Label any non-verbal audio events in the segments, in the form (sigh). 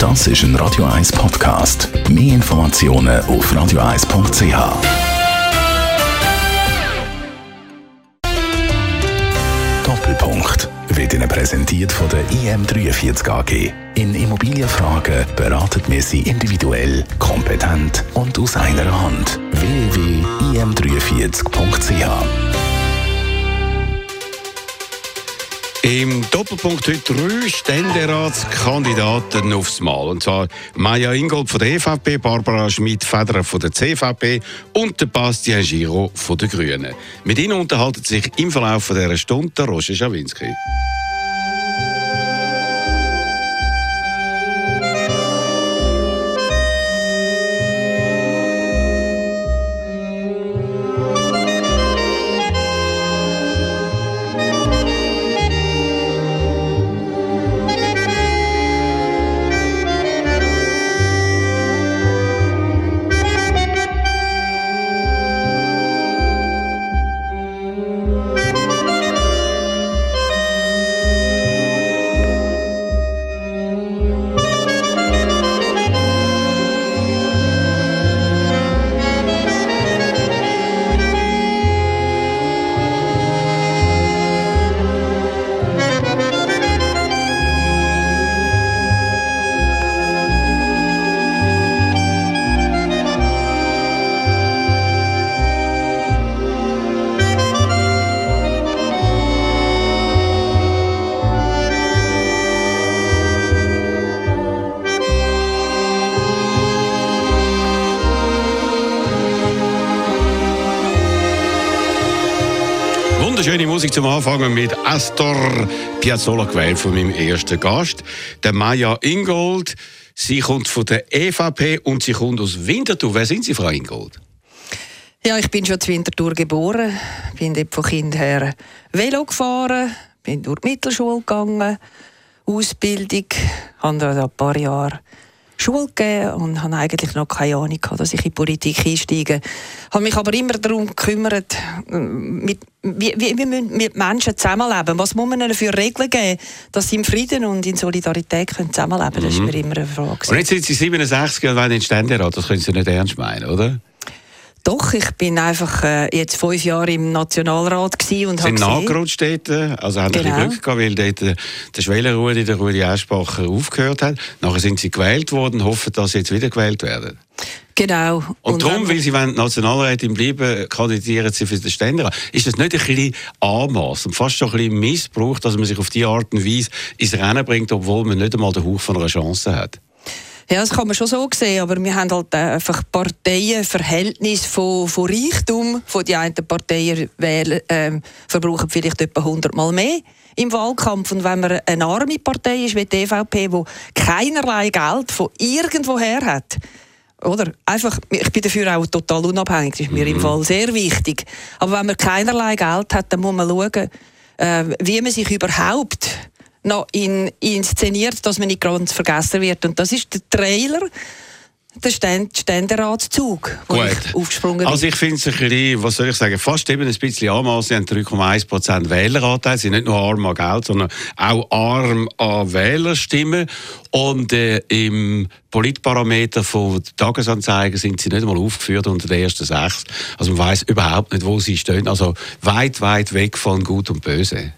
Das ist ein Radio 1 Podcast. Mehr Informationen auf radio1.ch. Doppelpunkt wird Ihnen präsentiert von der IM43 AG. In Immobilienfragen beraten wir Sie individuell, kompetent und aus einer Hand. www.im43.ch Im Doppelpunkt heute drei Ständeratskandidaten aufs Mal. Und zwar Maja Ingold von der EVP, Barbara Schmidt-Federer von der CVP und der Bastian Giro von den Grünen. Mit ihnen unterhalten sich im Verlauf dieser Stunde Roger Schawinski. Wunderschöne Musik zum Anfangen mit Astor Piazzolla gewählt von meinem ersten Gast, der Maya Ingold. Sie kommt von der EVP und sie kommt aus Winterthur. Wer sind Sie, Frau Ingold? Ja, ich bin schon zu Winterthur geboren, bin dort von Kind her Velo gefahren, bin durch die Mittelschule gegangen, Ausbildung, habe da ein paar Jahre Schule gegeben und habe eigentlich noch keine Ahnung gehabt, dass ich in die Politik einsteige. Habe mich aber immer darum gekümmert, mit, wie, wie, wie müssen mit Menschen zusammenleben? Was muss man ihnen für Regeln geben, dass sie im Frieden und in Solidarität können zusammenleben können? Das war Mhm. mir immer eine Frage. Und jetzt sind Sie 67 und wollen in den Ständerat. Das können Sie nicht ernst meinen, oder? Doch, ich bin einfach äh, jetzt fünf Jahre im Nationalrat gewesen und Sie habe nachgerutscht dort, also haben ein Genau. bisschen Glück gehabt, weil dort äh, der Schwellenrudi, der Rudi Eschbacher, aufgehört hat. Nachher sind Sie gewählt worden, hoffen, dass Sie jetzt wieder gewählt werden. Genau. Und, darum, wenn weil Sie wollen Nationalrätin bleiben, kandidieren Sie für den Ständerat. Ist das nicht ein bisschen Anmaß und fast schon ein bisschen Missbrauch, dass man sich auf diese Art und Weise ins Rennen bringt, obwohl man nicht einmal den Hauch von einer Chance hat? Ja, das kann man schon so sehen, aber wir haben halt äh, einfach Parteienverhältnis von, von Reichtum. Von die einen Parteien wählen, ähm, verbrauchen vielleicht etwa 100 Mal mehr im Wahlkampf. Und wenn man eine arme Partei ist wie die EVP, die keinerlei Geld von irgendwoher hat, oder? Einfach, ich bin dafür auch total unabhängig, das ist mir im Fall sehr wichtig. Aber wenn man keinerlei Geld hat, dann muss man schauen, äh, wie man sich überhaupt noch in, inszeniert, dass man nicht ganz vergessen wird. Und das ist der Trailer, der Ständ, Ständeratszug, wo Gut. ich aufgesprungen bin. Also ich finde es ein bisschen, was soll ich sagen, fast eben ein bisschen anmaß. Sie haben 3,1% Wähleranteil. Sie sind nicht nur arm an Geld, sondern auch arm an Wählerstimmen. Und äh, im Politparameter von der Tagesanzeiger sind sie nicht einmal aufgeführt unter den ersten sechs. Also man weiß überhaupt nicht, wo sie stehen. Also weit, weit weg von Gut und Böse.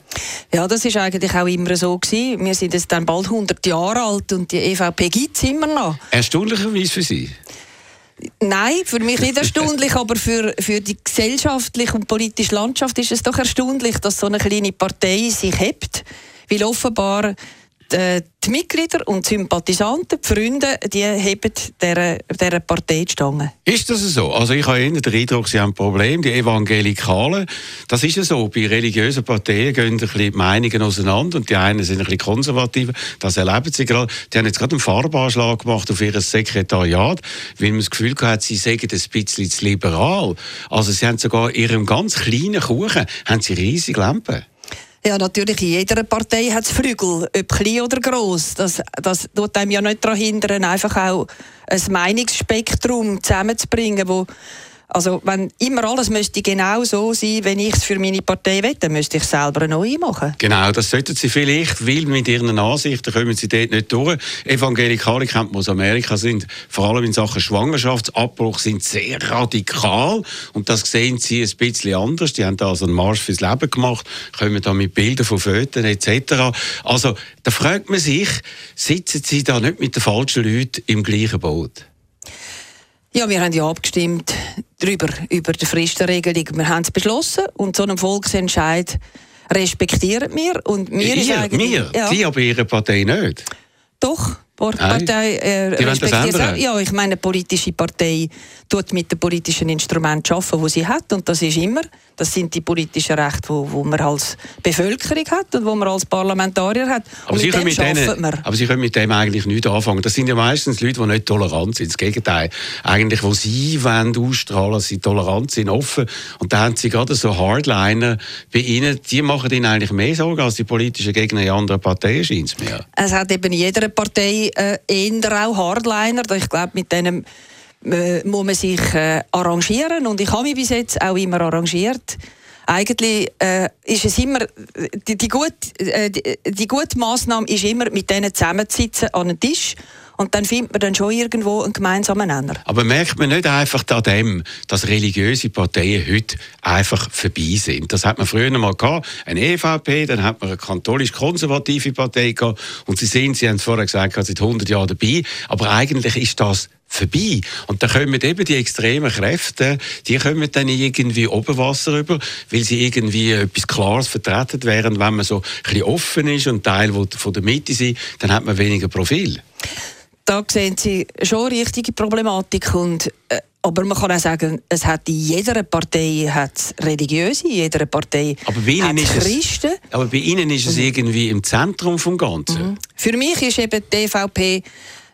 Ja, das ist eigentlich auch immer so gewesen. Wir sind jetzt dann bald 100 Jahre alt und die EVP gibt es immer noch. Erstaunlicherweise für Sie. Nein, für mich nicht (laughs) erstaunlich, aber für, für die gesellschaftliche und politische Landschaft ist es doch erstaunlich, dass so eine kleine Partei sich hebt, weil offenbar die, die Mitglieder und die Sympathisanten, die Freunde, die heben dieser, dieser Partei die Stange. Ist das so? Also ich habe den Eindruck, Sie haben ein Problem. Die Evangelikalen, das ist ja so. Bei religiösen Parteien gehen ein bisschen die Meinungen auseinander und die einen sind ein bisschen konservativer. Das erleben Sie gerade. Die haben jetzt gerade einen Farbanschlag gemacht auf ihr Sekretariat, weil man das Gefühl hat, sie seien ein bisschen zu liberal. Also sie haben sogar in ihrem ganz kleinen Kuchen haben sie riesige Lampen. Ja, natürlich, in jeder Partei hat es Flügel, ob klein oder gross. Das, das tut einem ja nicht daran hindern, einfach auch ein Meinungsspektrum zusammenzubringen, wo Also wenn immer alles müsste genau so sein, wenn ich es für meine Partei dann müsste ich selber eine neue machen. Genau, das sollten sie vielleicht, weil mit ihren Ansichten kommen sie dort nicht durch. Evangelikale kennt aus Amerika, sind vor allem in Sachen Schwangerschaftsabbruch sind sehr radikal und das sehen sie ein bisschen anders. Die haben da also einen Marsch fürs Leben gemacht, kommen da mit Bildern von Föten etc. Also da fragt man sich, sitzen sie da nicht mit den falschen Leuten im gleichen Boot? Ja, wir haben ja abgestimmt darüber, über die Fristenregelung. Wir haben es beschlossen und so einen Volksentscheid respektieren wir. Und ist eigentlich, wir? Ja. Die aber Ihre Partei nicht? Doch. Partei äh, respektiert Ja, ich meine, eine politische Partei tut mit den politischen Instrumenten arbeiten, die sie hat. Und das ist immer, das sind die politischen Rechte, wo, wo man als Bevölkerung hat und wo man als Parlamentarier hat. Aber sie, können mit denen, aber sie können mit dem eigentlich nicht anfangen. Das sind ja meistens Leute, die nicht tolerant sind. Das Gegenteil. Eigentlich, wo sie wollen ausstrahlen, sie tolerant sind, offen. Und da haben sie gerade so Hardliner bei ihnen, die machen ihnen eigentlich mehr Sorgen als die politischen Gegner in anderen Parteien, scheint es mir. Es hat eben in jeder Partei äh, eher auch Hardliner. Ich glaube, mit denen äh, muss man sich äh, arrangieren und ich habe mich bis jetzt auch immer arrangiert. Eigentlich äh, ist es immer, die, die, gute, äh, die, die gute Massnahme ist immer, mit denen zusammenzusitzen an einem Tisch und dann findet man dann schon irgendwo einen gemeinsamen Nenner. Aber merkt man nicht einfach an dem, dass religiöse Parteien heute einfach vorbei sind? Das hat man früher mal gehabt, eine EVP, dann hat man eine katholisch-konservative Partei gehabt und Sie sehen, Sie haben es vorher gesagt, seit 100 Jahren dabei, aber eigentlich ist das vorbei. Und da kommen eben die extremen Kräfte, die kommen dann irgendwie Oberwasser über, weil sie irgendwie etwas Klares vertreten wären. Wenn man so ein bisschen offen ist und Teil von der Mitte sind, dann hat man weniger Profil da sehen Sie schon richtige Problematik und äh, aber man kann auch sagen, es hat in jeder Partei hat religiöse, in jeder Partei aber bei Ihnen hat Christen. Es, aber bei Ihnen ist es mhm. irgendwie im Zentrum vom Ganzen. Mhm. Für mich ist eben die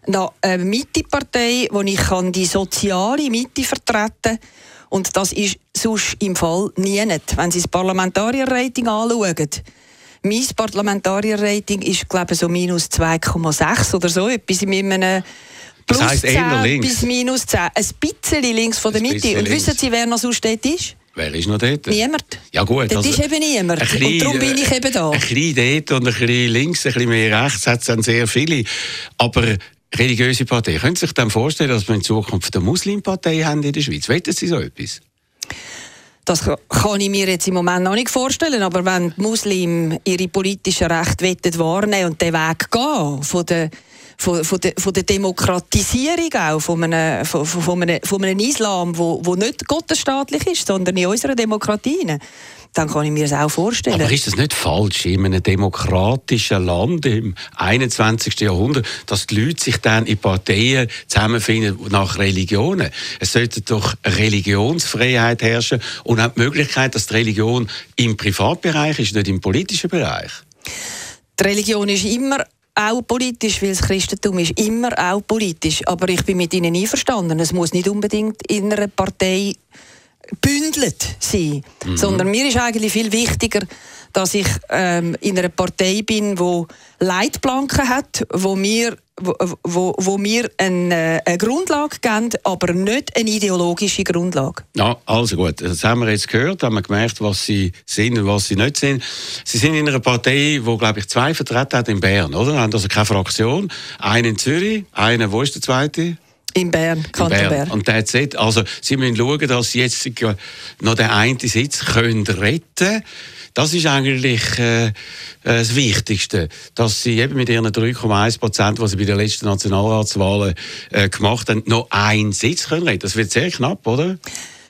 EVP eine Mittepartei, wo ich kann die soziale Mitte vertreten und das ist sonst im Fall nie nicht. Wenn Sie das Parlamentarierrating anschauen, mein Parlamentarier-Rating ist, glaube ich, so minus 2,6 oder so, etwas in einem Plus das heisst 10 bis minus 10. Ein bisschen links von der Mitte. Und wissen Sie, wer noch sonst dort ist? Wer ist noch dort? Niemand. Ja gut. Das also, ist eben niemand. Bisschen, und darum bin ich eben da. Ein bisschen dort und ein bisschen links, ein bisschen mehr rechts hat es dann sehr viele. Aber religiöse Parteien, können Sie sich dann vorstellen, dass wir in Zukunft eine Muslimpartei haben in der Schweiz? Wetten Sie so etwas? Das kann ich mir jetzt im Moment noch nicht vorstellen, aber wenn die Muslime ihre politischen Rechte wahrnehmen und den Weg gehen von der von, von, der, von der Demokratisierung auch von einem, von, von einem, von einem Islam, wo, wo nicht gottesstaatlich ist, sondern in unserer Demokratie dann kann ich mir das auch vorstellen. Aber ist das nicht falsch in einem demokratischen Land im 21. Jahrhundert, dass die Leute sich dann in Parteien zusammenfinden nach Religionen? Es sollte doch Religionsfreiheit herrschen und auch die Möglichkeit, dass die Religion im Privatbereich ist, nicht im politischen Bereich. Die Religion ist immer auch politisch, weil das Christentum ist immer auch politisch. Aber ich bin mit Ihnen einverstanden. Es muss nicht unbedingt in einer Partei bündelt sein. Mhm. Sondern mir ist eigentlich viel wichtiger, dass ich ähm, in einer Partei bin, wo Leitplanken hat, wo mir wo, wo, wo mir eine, eine Grundlage geben, aber nicht eine ideologische Grundlage. Ja, also gut, das haben wir jetzt gehört, haben wir gemerkt, was sie sind und was sie nicht sind. Sie sind in einer Partei, wo glaube ich zwei Vertreter hat in Bern, oder? Haben also keine Fraktion. Einen in Zürich, einen, wo ist der zweite? In Bern, Kanton Bern. Bern. Und that's it. Also, Sie müssen schauen, dass Sie jetzt noch den einen Sitz können retten Das ist eigentlich äh, das Wichtigste, dass Sie eben mit Ihren 3,1 Prozent, die Sie bei den letzten Nationalratswahlen äh, gemacht haben, noch einen Sitz können retten. Das wird sehr knapp, oder?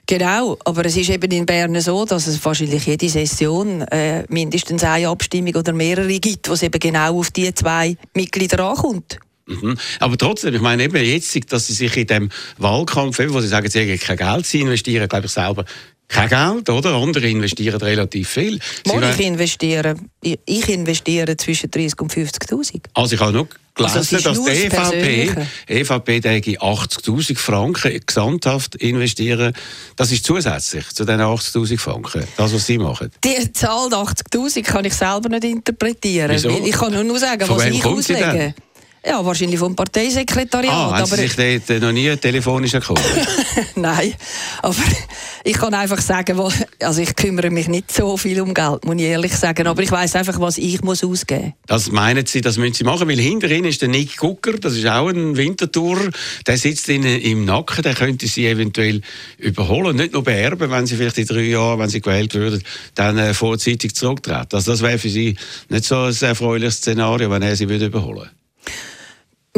Genau, aber es ist eben in Bern so, dass es wahrscheinlich jede Session äh, mindestens eine Abstimmung oder mehrere gibt, wo es eben genau auf die zwei Mitglieder ankommt. Mhm. Aber trotzdem, ich meine eben jetzt, dass Sie sich in dem Wahlkampf, wo Sie sagen, Sie haben kein Geld, Sie investieren, glaube ich, selber kein Geld, oder? Andere investieren relativ viel. Sie ich investiere, ich investiere zwischen 30 und 50'000. Also ich habe noch gelesen, also dass die EVP, EVP 80'000 Franken gesamthaft investieren. Das ist zusätzlich zu den 80'000 Franken, das, was Sie machen. Die Zahl 80'000 kann ich selber nicht interpretieren. Wieso? Ich kann nur sagen, Von was ich auslege. Ja, wahrscheinlich vom Parteisekretariat. Ah, haben Sie sich dort äh, noch nie telefonisch (laughs) erkundigt? Nein, aber ich kann einfach sagen, also ich kümmere mich nicht so viel um Geld, muss ich ehrlich sagen, aber ich weiß einfach, was ich muss ausgeben muss. Das meinen Sie, das müssen Sie machen, weil hinter Ihnen ist der Nick Gucker, das ist auch ein Wintertourer, der sitzt Ihnen im Nacken, der könnte Sie eventuell überholen, nicht nur beerben, wenn Sie vielleicht in drei Jahren, wenn Sie gewählt würden, dann äh, vorzeitig zurücktreten. Also das wäre für Sie nicht so ein erfreuliches Szenario, wenn er Sie würde überholen würde.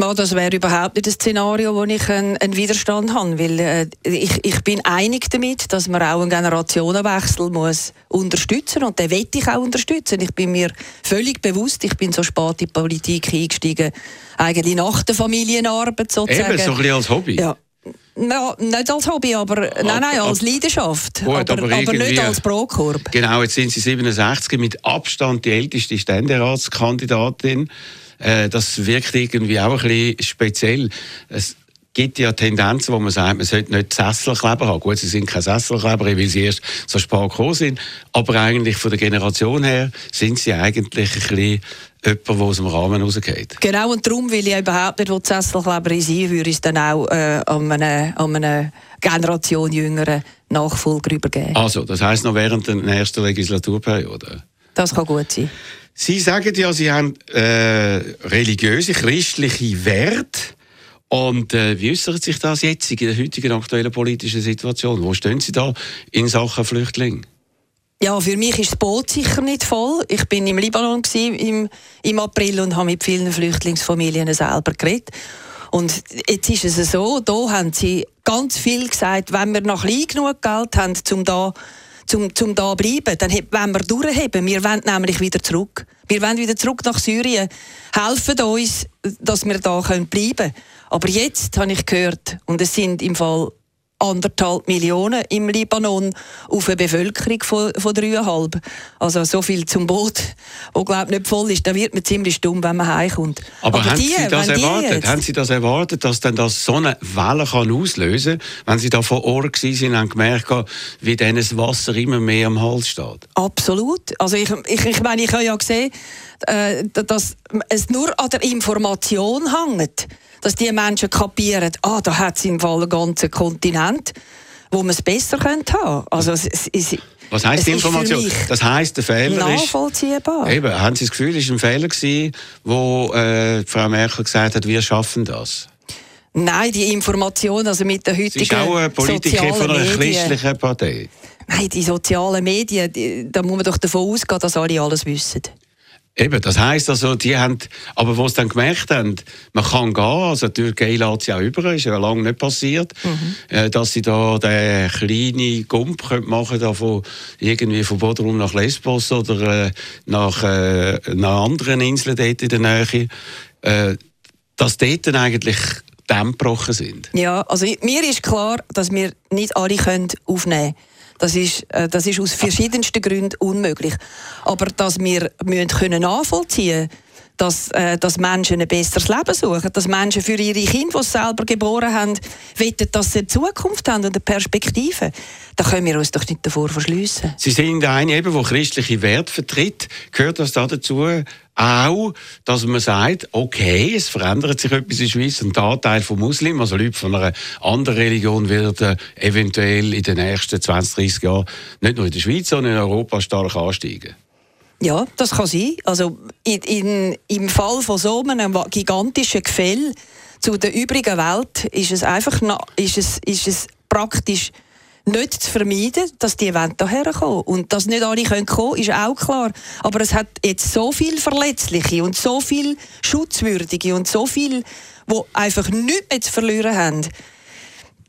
Ja, das wäre überhaupt nicht das Szenario, wo ich einen, einen Widerstand habe, weil äh, ich, ich bin einig damit, dass man auch einen Generationenwechsel muss unterstützen und den will ich auch unterstützen. Ich bin mir völlig bewusst, ich bin so spät in die Politik eingestiegen, eigentlich nach der Familienarbeit sozusagen. Eben, so ein bisschen als Hobby. Ja. Ja, nicht als Hobby, aber ab, nein, nein, als Leidenschaft. Gut, aber, aber, aber nicht als Brokorb. Genau, jetzt sind Sie 67 mit Abstand die älteste Ständeratskandidatin. Äh, das wirkt irgendwie auch ein bisschen speziell. Es gibt ja Tendenzen, wo man sagt, man sollte nicht Sesselkleber haben. Gut, sie sind keine Sesselkleber, weil sie erst so spät gekommen sind. Aber eigentlich von der Generation her sind sie eigentlich ein bisschen jemand, der aus dem Rahmen rausgeht. Genau, und darum will ich überhaupt nicht, wo die Sesselkleberin sein würde es dann auch äh, an eine, an eine Generation jüngeren Nachfolger übergeben. Also, das heisst noch während der ersten Legislaturperiode? Das kann gut sein. Sie sagen ja, Sie haben äh, religiöse, christliche Werte. Und äh, wie äußert sich das jetzt in der heutigen aktuellen politischen Situation? Wo stehen Sie da in Sachen Flüchtlinge? Ja, für mich ist das Boot sicher nicht voll. Ich bin im Libanon im, im April und habe mit vielen Flüchtlingsfamilien selber geredet. Und jetzt ist es so, da haben sie ganz viel gesagt, wenn wir noch klein genug Geld haben, um da zum, zum da bleiben, dann wollen wir durchheben. Wir wollen nämlich wieder zurück. Wir wollen wieder zurück nach Syrien. Helfen uns, dass wir da bleiben können. Aber jetzt habe ich gehört, und es sind im Fall anderthalb Millionen im Libanon auf eine Bevölkerung von, von dreieinhalb. Also so viel zum Boot, wo glaube nicht voll ist. Da wird man ziemlich dumm, wenn man heimkommt. Aber, Aber haben die, Sie das erwartet? Jetzt... Haben Sie das erwartet, dass dann das so eine Welle kann auslösen kann, wenn Sie da vor Ort waren und gemerkt haben, wie dann das Wasser immer mehr am Hals steht? Absolut. Also ich, ich, ich meine, ich habe ja gesehen, äh, dass es nur an der Information hängt dass die Menschen kapieren, ah, da hat es im Fall einen ganzen Kontinent, wo man es besser könnte haben. Also, es, es, was heisst die Information? Das heisst, der Fehler nachvollziehbar. ist... Eben, haben Sie das Gefühl, es war ein Fehler gewesen, wo äh, Frau Merkel gesagt hat, wir schaffen das? Nein, die Information, also mit der heutigen Sie ist auch eine Politikerin von einer christlichen Partei. Nein, die sozialen Medien, die, da muss man doch davon ausgehen, dass alle alles wissen. Eben, das heisst also, die haben, aber wo sie dann gemerkt haben, man kann gehen, also die Türkei lädt sie auch über, ist ja lange nicht passiert, mhm. äh, dass sie da den kleinen Gump machen können, von, irgendwie von Bodrum nach Lesbos oder äh, nach äh, einer anderen Insel dort in der Nähe, äh, dass dort dann eigentlich Dämme gebrochen sind. Ja, also mir ist klar, dass wir nicht alle können aufnehmen können. Das ist, äh, das ist aus verschiedensten Gründen unmöglich. Aber dass wir müssen können nachvollziehen dass, äh, dass Menschen ein besseres Leben suchen, dass Menschen für ihre Kinder, die sie selber geboren haben, wollen, dass sie eine Zukunft haben und eine Perspektive. Da können wir uns doch nicht davor verschliessen. Sie sind eine, eben, der christliche Werte vertritt. Gehört das da dazu, auch, dass man sagt, okay, es verändert sich etwas in der Schweiz, ein Anteil von Muslimen, also Leute von einer anderen Religion werden eventuell in den nächsten 20, 30 Jahren nicht nur in der Schweiz, sondern in Europa stark ansteigen. Ja, das kann sein. Also in, in, im Fall von so einem gigantischen Gefäll zu der übrigen Welt ist es einfach ist es, ist es praktisch nicht zu vermeiden, dass die hierher kommen. Und dass nicht alle kommen können, ist auch klar. Aber es hat jetzt so viel Verletzliche und so viel Schutzwürdige und so viel, die einfach nichts mehr zu verlieren haben.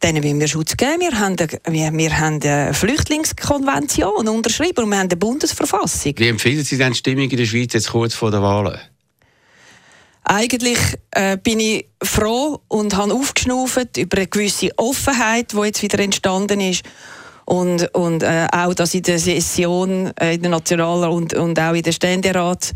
Denen wollen wir Schutz geben. Wir haben, eine, wir haben eine Flüchtlingskonvention unterschrieben und wir haben eine Bundesverfassung. Wie empfinden Sie denn die Stimmung in der Schweiz jetzt kurz vor der Wahlen? Eigentlich äh, bin ich froh und habe aufgeschnauft über eine gewisse Offenheit, die jetzt wieder entstanden ist. Und, und äh, auch, dass in der Session, äh, in der National- und, und auch in der Ständerat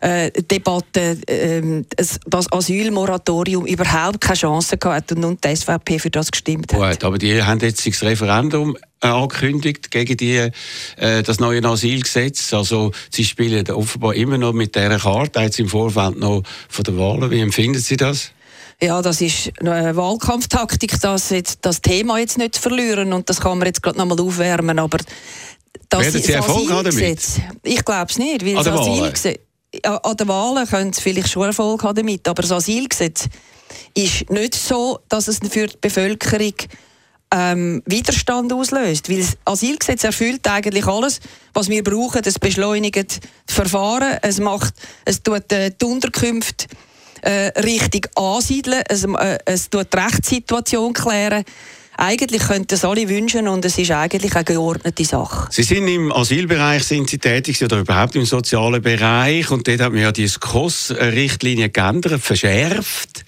äh, Debatte äh, das Asylmoratorium überhaupt keine Chance gehabt und nun die SVP für das gestimmt hat. Gut, aber die haben jetzt das Referendum äh, angekündigt gegen die, äh, das neue Asylgesetz. Also sie spielen offenbar immer noch mit dieser Karte, jetzt im Vorfeld noch von der Wahlen. Wie empfinden Sie das? Ja, das ist eine Wahlkampftaktik, das, jetzt, das Thema jetzt nicht zu verlieren und das kann man jetzt gerade noch mal aufwärmen, aber das Werden Sie Erfolg haben damit? Ich glaube es nicht, weil an das Asylgesetz... An den Wahlen können Sie vielleicht schon Erfolg haben damit, aber das Asylgesetz ist nicht so, dass es für die Bevölkerung ähm, Widerstand auslöst. Weil das Asylgesetz erfüllt eigentlich alles, was wir brauchen. Es beschleunigt das Verfahren, es, macht, es tut äh, die Unterkünfte äh, richtig ansiedeln, es, äh, es tut die Rechtssituation klären. Eigentlich könnten es alle wünschen und es ist eigentlich eine geordnete Sache. Sie sind im Asylbereich sind Sie tätig oder überhaupt im sozialen Bereich und dort hat man ja die SKOS-Richtlinie geändert, verschärft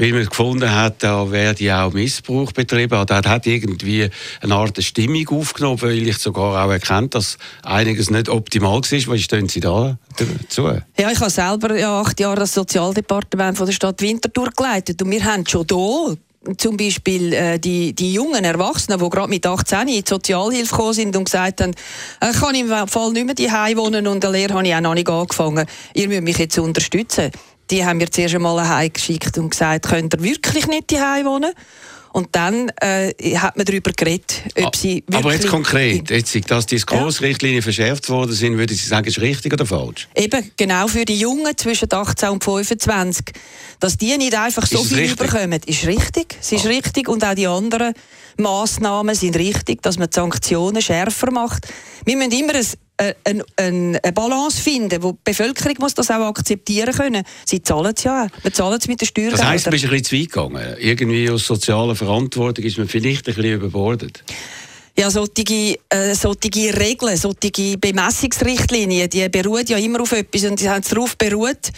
weil man gefunden hat, da werde auch Missbrauch betrieben. Also, da hat irgendwie eine Art Stimmung aufgenommen, weil ich sogar auch erkannt, dass einiges nicht optimal war. Was stehen Sie da dazu? Ja, ich habe selber ja, acht Jahre das Sozialdepartement von der Stadt Winterthur geleitet und wir haben schon hier zum Beispiel äh, die, die jungen Erwachsenen, die gerade mit 18 in die Sozialhilfe gekommen sind und gesagt haben, ich kann im Fall nicht mehr die wohnen und eine Lehre habe ich auch noch nicht angefangen. Ihr müsst mich jetzt unterstützen die haben mir zuerst einmal heimgeschickt und gesagt, könnt ihr wirklich nicht daheim wohnen? Und dann äh, hat man darüber geredet, ob ah, sie wirklich... Aber jetzt konkret, jetzt, dass die Grossrichtlinien ja. verschärft worden sind, würde Sie sagen, ist richtig oder falsch? Eben, genau für die Jungen zwischen 18 und 25. Dass die nicht einfach so viel richtig? überkommen, ist richtig. Es ist ah. richtig und auch die anderen Massnahmen sind richtig, dass man die Sanktionen schärfer macht. Wir müssen immer ein eine, eine, Balance finden, wo die Bevölkerung muss das auch akzeptieren können. Sie zahlen es ja. Wir zahlen es mit der Steuer. Das heisst, du bist ein bisschen zu weit gegangen. Irgendwie aus sozialer Verantwortung ist man vielleicht ein bisschen überbordet. Ja, solche, äh, solche Regeln, solche Bemessungsrichtlinien, die beruhen ja immer auf etwas und die haben darauf beruht,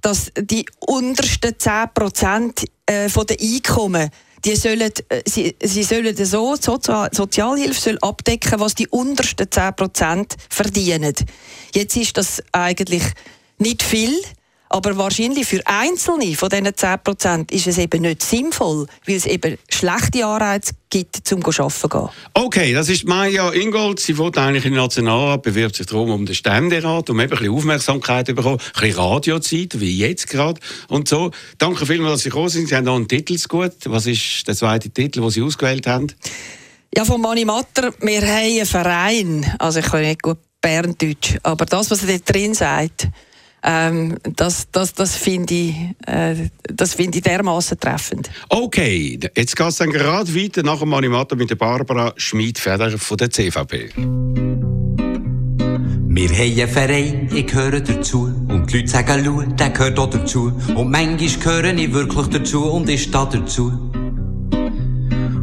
dass die untersten 10 Prozent äh, der Einkommen die sollen, äh, sie, sie sollen so, Sozial Sozialhilfe soll abdecken, was die untersten 10% verdienen. Jetzt ist das eigentlich nicht viel. Aber wahrscheinlich für Einzelne von diesen 10% ist es eben nicht sinnvoll, weil es eben schlechte Anreize gibt, zum arbeiten zu gehen. Okay, das ist Maja Ingold. Sie wollte eigentlich in den Nationalrat, bewirbt sich darum um den Ständerat, um eben ein bisschen Aufmerksamkeit zu bekommen, ein bisschen Radiozeit, wie jetzt gerade und so. Danke vielmals, dass Sie gekommen sind. Sie haben noch einen Titel gut. Was ist der zweite Titel, den Sie ausgewählt haben? Ja, von Mani Matter, wir haben einen Verein. Also ich kann nicht gut Berndeutsch, aber das, was er dort drin sagt, ähm, das, das, das finde ich, äh, find ich dermaßen treffend. Okay, jetzt geht es dann gerade weiter nach dem Animator mit der Barbara Schmid-Feder von der CVP. Wir haben einen Verein, ich gehöre dazu. Und die Leute sagen, schau, der gehört auch dazu. Und manchmal gehöre ich wirklich dazu und ich stehe dazu.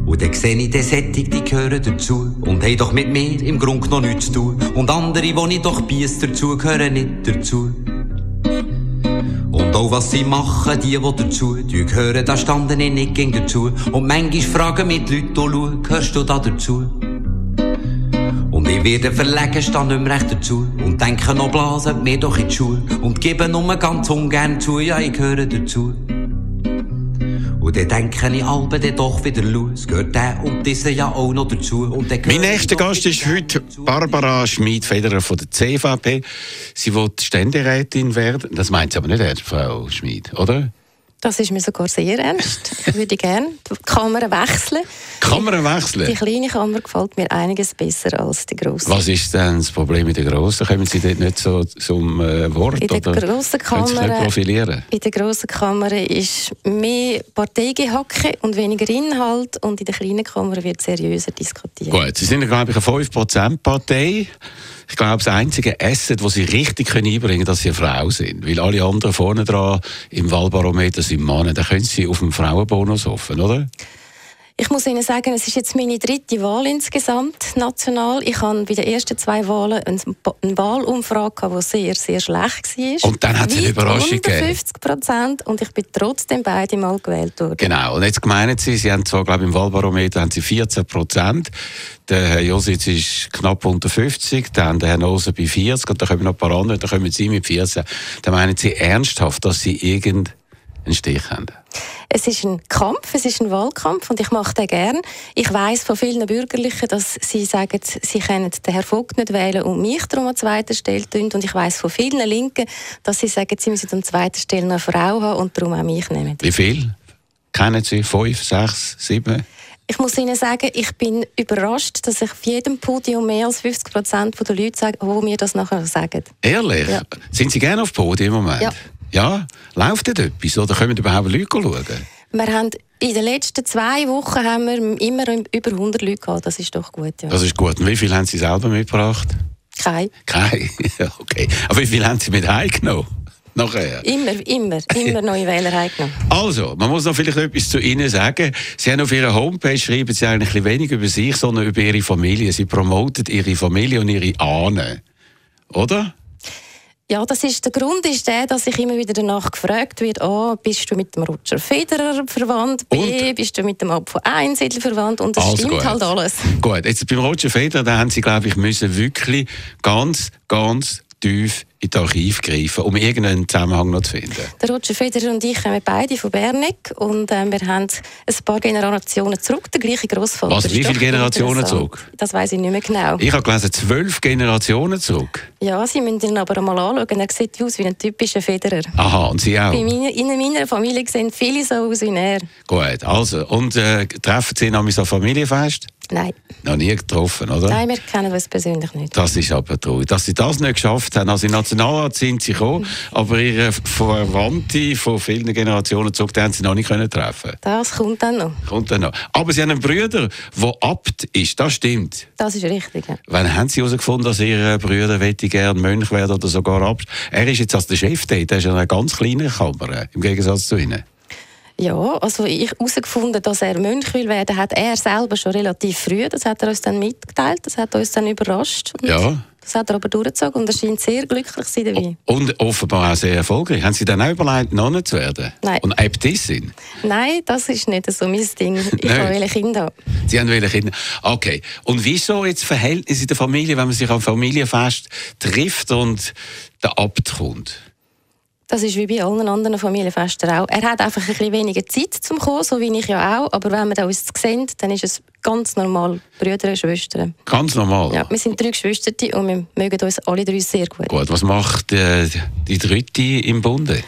Und dann sehe ich den Sättig, die gehören dazu. Und haben doch mit mir im Grunde noch nichts zu tun. Und andere, die ich doch biess dazu, gehören nicht dazu. Und auch was sie machen, die, die dazu, die gehören, da standen ich nicht gegen dazu. Und manchmal fragen mich die Leute, oh, gehörst du da dazu? Und ich werde verlegen, stand nicht mehr recht dazu. Und denke noch blasen, mir doch in die Schule. Und gebe nur ganz ungern zu, ja, ich gehöre dazu. Und dann denke ich alle dann doch wieder los. Gehört der und dieser ja auch noch dazu. Und mein nächster Gast ist heute Barbara Schmid-Federer von der CVP. Sie will Ständerätin werden. Das meint sie aber nicht Frau Schmid, oder? Das ist mir sogar sehr ernst. Ich würde gerne die Kamera wechseln. Kamera wechseln? Die kleine Kamera gefällt mir einiges besser als die grosse. Was ist denn das Problem mit der grossen? Kommen Sie dort nicht so zum äh, Wort? In der grossen Kamera, profilieren? In der grossen Kamera ist mehr Parteigehacke und weniger Inhalt und in der kleinen Kamera wird seriöser diskutiert. Gut, Sie sind, glaube ich, eine 5%-Partei. Ich glaube, das einzige Asset, das sie richtig einbringen können, dass sie eine Frau sind. Weil alle anderen vorne dran im Wahlbarometer sind Männer. Da können sie auf einen Frauenbonus hoffen, oder? Ich muss Ihnen sagen, es ist jetzt meine dritte Wahl insgesamt national. Ich habe bei den ersten zwei Wahlen eine, Wahlumfrage gehabt, die sehr, sehr schlecht war. Und dann hat es eine Überraschung gegeben. 50 Prozent und ich bin trotzdem beide Mal gewählt worden. Genau. Und jetzt meinen Sie, Sie haben zwar, glaube ich, im Wahlbarometer haben Sie 14 Prozent. Der Herr Jositz ist knapp unter 50, dann der Herr Nose bei 40 und dann kommen noch ein paar andere, dann kommen Sie mit 14. Dann meinen Sie ernsthaft, dass Sie irgendeinen Stich haben? Es ist ein Kampf, es ist ein Wahlkampf und ich mache den gern. Ich weiß von vielen Bürgerlichen, dass sie sagen, sie können den Herrn Vogt nicht wählen und mich darum an zweiter Stelle tun. Und ich weiß von vielen Linken, dass sie sagen, sie müssen an zweiter Stelle eine Frau haben und darum auch mich nehmen. Wie viel? Kennen Sie? Fünf, sechs, sieben? Ich muss Ihnen sagen, ich bin überrascht, dass ich auf jedem Podium mehr als 50 Prozent der Leute sagen, wo mir das nachher sagen. Ehrlich? Ja. Sind Sie gerne auf Podium im Moment? Ja. Ja? Läuft dort etwas? Oder können überhaupt Leute schauen? Wir haben in den letzten zwei Wochen haben wir immer über 100 Leute gehabt. Das ist doch gut, ja. Das ist gut. Und wie viel haben Sie selber mitgebracht? Kein. Kein? (laughs) okay. Aber wie viel haben Sie mit heimgenommen? Nachher. Immer, immer, immer neue Wähler heimgenommen. (laughs) Also, man muss noch vielleicht etwas zu Ihnen sagen. Sie haben auf Ihrer Homepage schreiben Sie eigentlich ein wenig über sich, sondern über Ihre Familie. Sie promoten Ihre Familie und Ihre Ahnen. Oder? Ja, das ist, der Grund ist der, dass ich immer wieder danach gefragt wird, A, bist du mit dem Roger Federer verwandt? B, und? bist du mit dem von Einsiedler verwandt? Und das also stimmt gut. halt alles. Gut, jetzt beim Roger Federer, da haben Sie, glaube ich, müssen wirklich ganz, ganz tief in das Archiv greifen, um irgendeinen Zusammenhang noch zu finden? Der Roger Federer und ich kommen beide von Berneck und äh, wir haben ein paar Generationen zurück, der gleiche Großvater. Was, wie viele Generationen zurück? Das weiß ich nicht mehr genau. Ich habe gelesen, zwölf Generationen zurück. Ja, Sie müssen ihn aber einmal anschauen. Er sieht aus wie ein typischer Federer. Aha, und Sie auch? Meiner, in meiner Familie sehen viele so aus wie er. Gut, also, und äh, treffen Sie noch so Familienfest? Nein. Noch nie getroffen, oder? Nein, wir kennen uns persönlich nicht. Das ist aber traurig. Dass Sie das nicht geschafft haben. Also in Nationalrat sind Sie gekommen, mhm. aber Ihre Verwandte von vielen Generationen zurück, die haben Sie noch nicht können treffen Das kommt dann noch. Kommt dann noch. Aber Sie haben einen Bruder, der Abt ist, das stimmt? Das ist richtig, ja. Wann haben Sie herausgefunden, dass Ihr Bruder gerne Mönch werden oder sogar Abt? Er ist jetzt als der Chef dort, er ist in einer ganz kleinen Kammer, im Gegensatz zu Ihnen. Ja, also ich herausgefunden, dass er Mönch will werden, hat er selber schon relativ früh. Das hat er uns dann mitgeteilt, das hat uns dann überrascht. ja. Das hat er aber durchgezogen und er scheint sehr glücklich zu sein dabei. Und offenbar auch sehr erfolgreich. Haben Sie dann auch überlegt, Nonne zu werden? Nein. Und Äbtissin? Nein, das ist nicht so mein Ding. Ich will Kinder haben. Sie haben welche Kinder? Okay. Und wieso jetzt Verhältnis in der Familie, wenn man sich am Familienfest trifft und der Abt kommt? Das ist wie bei allen anderen Familienfesten auch. Er hat einfach ein bisschen weniger Zeit zum kommen, so wie ich ja auch. Aber wenn wir uns sehen, dann ist es ganz normal. Brüder und Schwestern. Ganz normal? Ja, wir sind drei Geschwister und wir mögen uns alle drei sehr gut. Gut, was macht äh, die dritte im Bunde?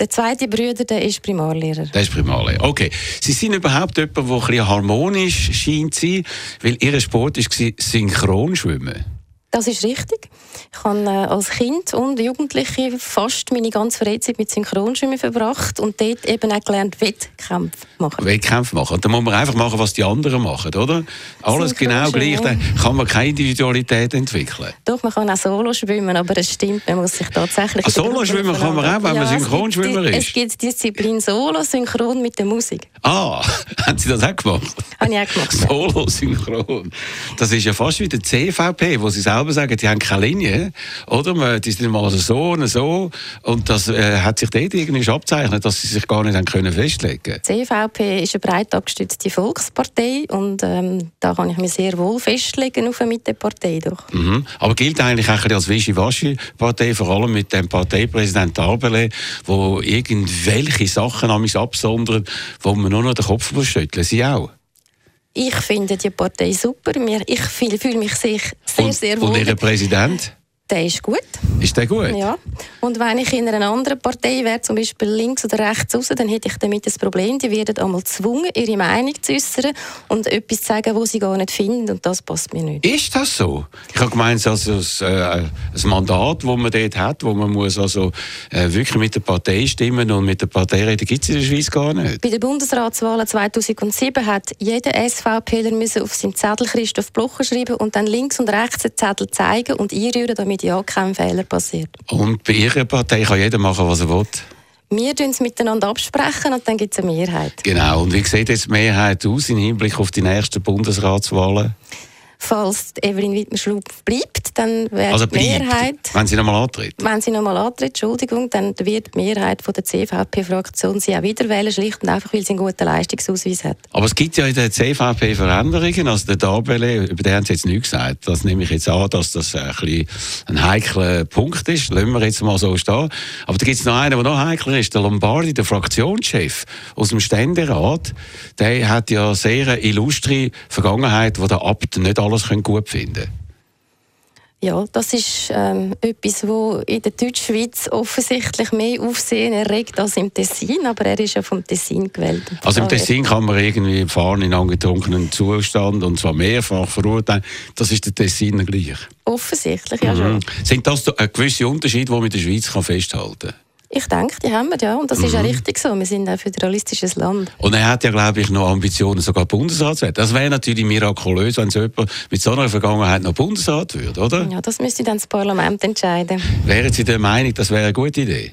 Der zweite Bruder, der ist Primarlehrer. Der ist Primarlehrer. Okay. Sie sind überhaupt jemand, der ein bisschen harmonisch scheint zu sein, weil Ihr Sport war Synchronschwimmen. Das ist richtig. Ich habe äh, als Kind und Jugendliche fast meine ganze Freizeit mit Synchronschwimmen verbracht und dort eben auch gelernt, Wettkämpfe machen. Wettkämpfe machen. Und dann muss man einfach machen, was die anderen machen, oder? Alles genau gleich, dann kann man keine Individualität entwickeln. Doch, man kann auch Solo schwimmen, aber es stimmt, man muss sich tatsächlich... Ah, Solo schwimmen kann man auch, wenn ja, man Synchronschwimmer ist? Es gibt Disziplin Solo, Synchron mit der Musik. Ah, (laughs) haben Sie das auch gemacht? Habe ich auch gemacht. Solo, Synchron. Das ist ja fast wie der CVP, wo Sie selber sagen, die haben keine Linie, oder? Die sind mal so und so. Und das äh, hat sich dort irgendwie abzeichnet, dass sie sich gar nicht haben können festlegen Die CVP ist eine breit abgestützte Volkspartei und ähm, da kann ich mich sehr wohl festlegen auf eine Mittepartei. Mhm. Aber gilt eigentlich auch als Wischiwaschi-Partei, vor allem mit dem Parteipräsident Arbele, der irgendwelche Sachen an mich absondert, wo man nur noch den Kopf muss schütteln. Sie auch? Ich finde die Partei super. Ich fühle mich sehr, und, sehr wohl. Und Ihr Präsident? Der ist gut. Ist der gut? Ja. Und wenn ich in einer anderen Partei wäre, zum Beispiel links oder rechts raus, dann hätte ich damit ein Problem. Die werden einmal gezwungen, ihre Meinung zu äußern und etwas zu sagen, was sie gar nicht finden. Und das passt mir nicht. Ist das so? Ich habe gemeint, also ein, äh, ein Mandat, das man dort hat, wo man muss also äh, wirklich mit der Partei stimmen und mit der Partei reden, gibt es in der Schweiz gar nicht. Bei den Bundesratswahlen 2007 hat jeder SVPler auf seinem Zettel Christoph Blocher schreiben und dann links und rechts den Zettel zeigen und einrühren, damit ja kein Fehler passiert. Und bei Ihrer Partei kann jeder machen, was er will? Wir tun es miteinander absprechen und dann gibt es eine Mehrheit. Genau. Und wie sieht jetzt die Mehrheit aus im Hinblick auf die nächsten Bundesratswahlen? Falls Evelyn Wittmer-Schlumpf bleibt, dann wird Also die Mehrheit... wenn sie nochmal antritt. Wenn sie nochmal antritt, Entschuldigung, dann wird die Mehrheit von der CVP-Fraktion sie auch wieder wählen, schlicht und einfach, weil sie einen guten Leistungsausweis hat. Aber es gibt ja in der CVP Veränderungen. Also der Dabele, über den haben Sie jetzt nichts gesagt. Das nehme ich jetzt an, dass das ein, bisschen ein heikler Punkt ist. Lassen wir jetzt mal so stehen. Aber da gibt es noch einen, der noch heikler ist. Der Lombardi, der Fraktionschef aus dem Ständerat, der hat ja sehr illustre Vergangenheit, wo der Abt nicht alles gut finden können. Ja, das ist ähm, etwas, wo in der Deutschschweiz offensichtlich mehr Aufsehen erregt als im Tessin, aber er ist ja vom Tessin gewählt. Also im Tessin kann man irgendwie fahren in angetrunkenen Zustand und zwar mehrfach verurteilen. Das ist der Tessiner gleich. Offensichtlich, ja schon. Mhm. Sind das gewisse Unterschiede, die man in der Schweiz kann festhalten kann? Ich denke, die haben wir, ja. Und das mhm. ist auch richtig so. Wir sind ein föderalistisches Land. Und er hat ja, glaube ich, noch Ambitionen, sogar Bundesrat zu werden. Das wäre natürlich mirakulös, wenn so jemand mit so einer Vergangenheit noch Bundesrat würde, oder? Ja, das müsste dann das Parlament entscheiden. Wären Sie der Meinung, das wäre eine gute Idee?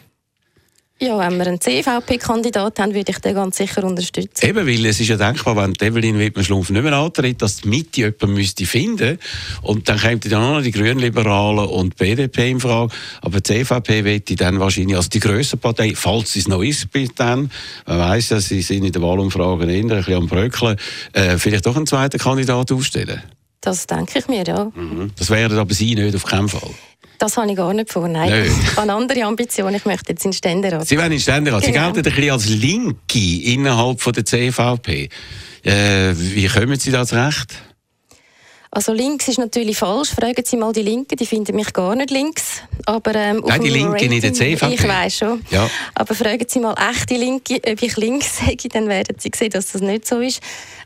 Ja, wenn wir einen CVP-Kandidat haben, würde ich den ganz sicher unterstützen. Eben, weil es ist ja denkbar, wenn Evelyn Wittmann-Schlumpf nicht mehr antritt, dass die Mitte jemanden müsste finden und dann kämen dann auch noch die Grünliberalen und die BDP in Frage. Aber die CVP wette dann wahrscheinlich als die grösste Partei, falls es noch ist bis dann, man weiss ja, sie sind in den Wahlumfragen eher ein bisschen am Bröckeln, äh, vielleicht doch einen zweiten Kandidat aufstellen. Das denke ich mir, ja. Mhm. Das wäre aber Sie nicht, auf keinen Fall. Das habe ich gar nicht vor. Nein, Nö. ich habe andere Ambitionen. Ich möchte jetzt in Ständerat. Sie wollen in Ständerat. Genau. Sie gelten ein bisschen als Linke innerhalb von der CVP. Äh, wie kommen Sie da zurecht? Also links ist natürlich falsch. Fragen Sie mal die Linken, die finden mich gar nicht links. Aber, ähm, Nein, die Linken Rating, in der CVP. Ich weiß schon. Ja. Aber fragen Sie mal echte Linke, ob ich links (laughs) sage, dann werden Sie sehen, dass das nicht so ist.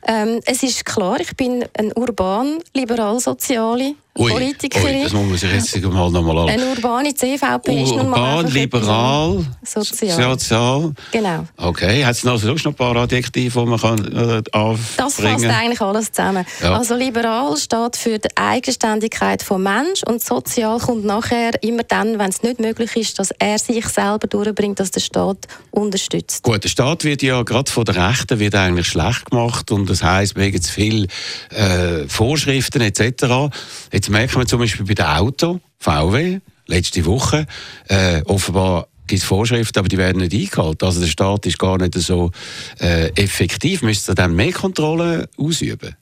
Ähm, es ist klar, ich bin ein urban, liberal-soziale Ui, Politikerin. Ui, das muss man sich jetzt mal noch mal an. Eine urbane CVP Urban, ist nun mal liberal, sozial. sozial. Genau. Okay, hat es noch sonst noch ein paar Adjektive, die man kann äh, aufbringen Das fasst eigentlich alles zusammen. Ja. Also liberal steht für die Eigenständigkeit des Menschen und sozial kommt nachher immer dann, wenn es nicht möglich ist, dass er sich selber durchbringt, dass der Staat unterstützt. Gut, der Staat wird ja gerade von der Rechten wird eigentlich schlecht gemacht und das heisst, wegen zu viel äh, Vorschriften etc. Jetzt merken wir zum Beispiel bei den Auto, VW, letzte Woche, äh, offenbar gibt es Vorschriften, aber die werden nicht eingehalten. Also der Staat ist gar nicht so äh, effektiv. Müsste er dann mehr Kontrollen ausüben?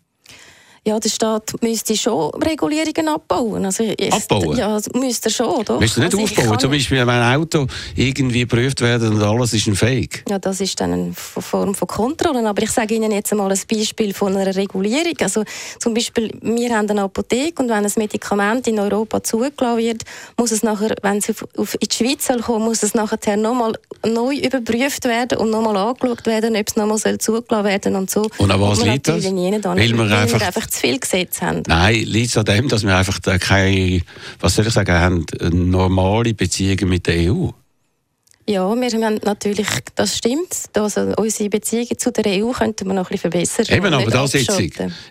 Ja, der Staat müsste schon Regulierungen abbauen. Also abbauen? Ja, müsste er schon, oder? Müsste nicht also aufbauen? Zum Beispiel, wenn ein Auto irgendwie geprüft wird und alles ist ein Fake? Ja, das ist dann eine Form von Kontrolle. Aber ich sage Ihnen jetzt einmal ein Beispiel von einer Regulierung. Also zum Beispiel, wir haben eine Apotheke und wenn ein Medikament in Europa zugelassen wird, muss es nachher, wenn es in die Schweiz soll kommen, muss es nachher nochmal neu überprüft werden und nochmal angeschaut werden, ob es nochmal zugelassen werden und so. Und an was liegt das? Weil einfach, einfach zu viele Gesetze haben? Nein, liegt an dem, dass wir einfach keine, was soll ich sagen, haben normale Beziehungen mit der EU. Ja, wir haben natürlich, das stimmt. Also unsere Beziehungen zu der EU könnten wir noch ein bisschen verbessern. Eben, aber das jetzt,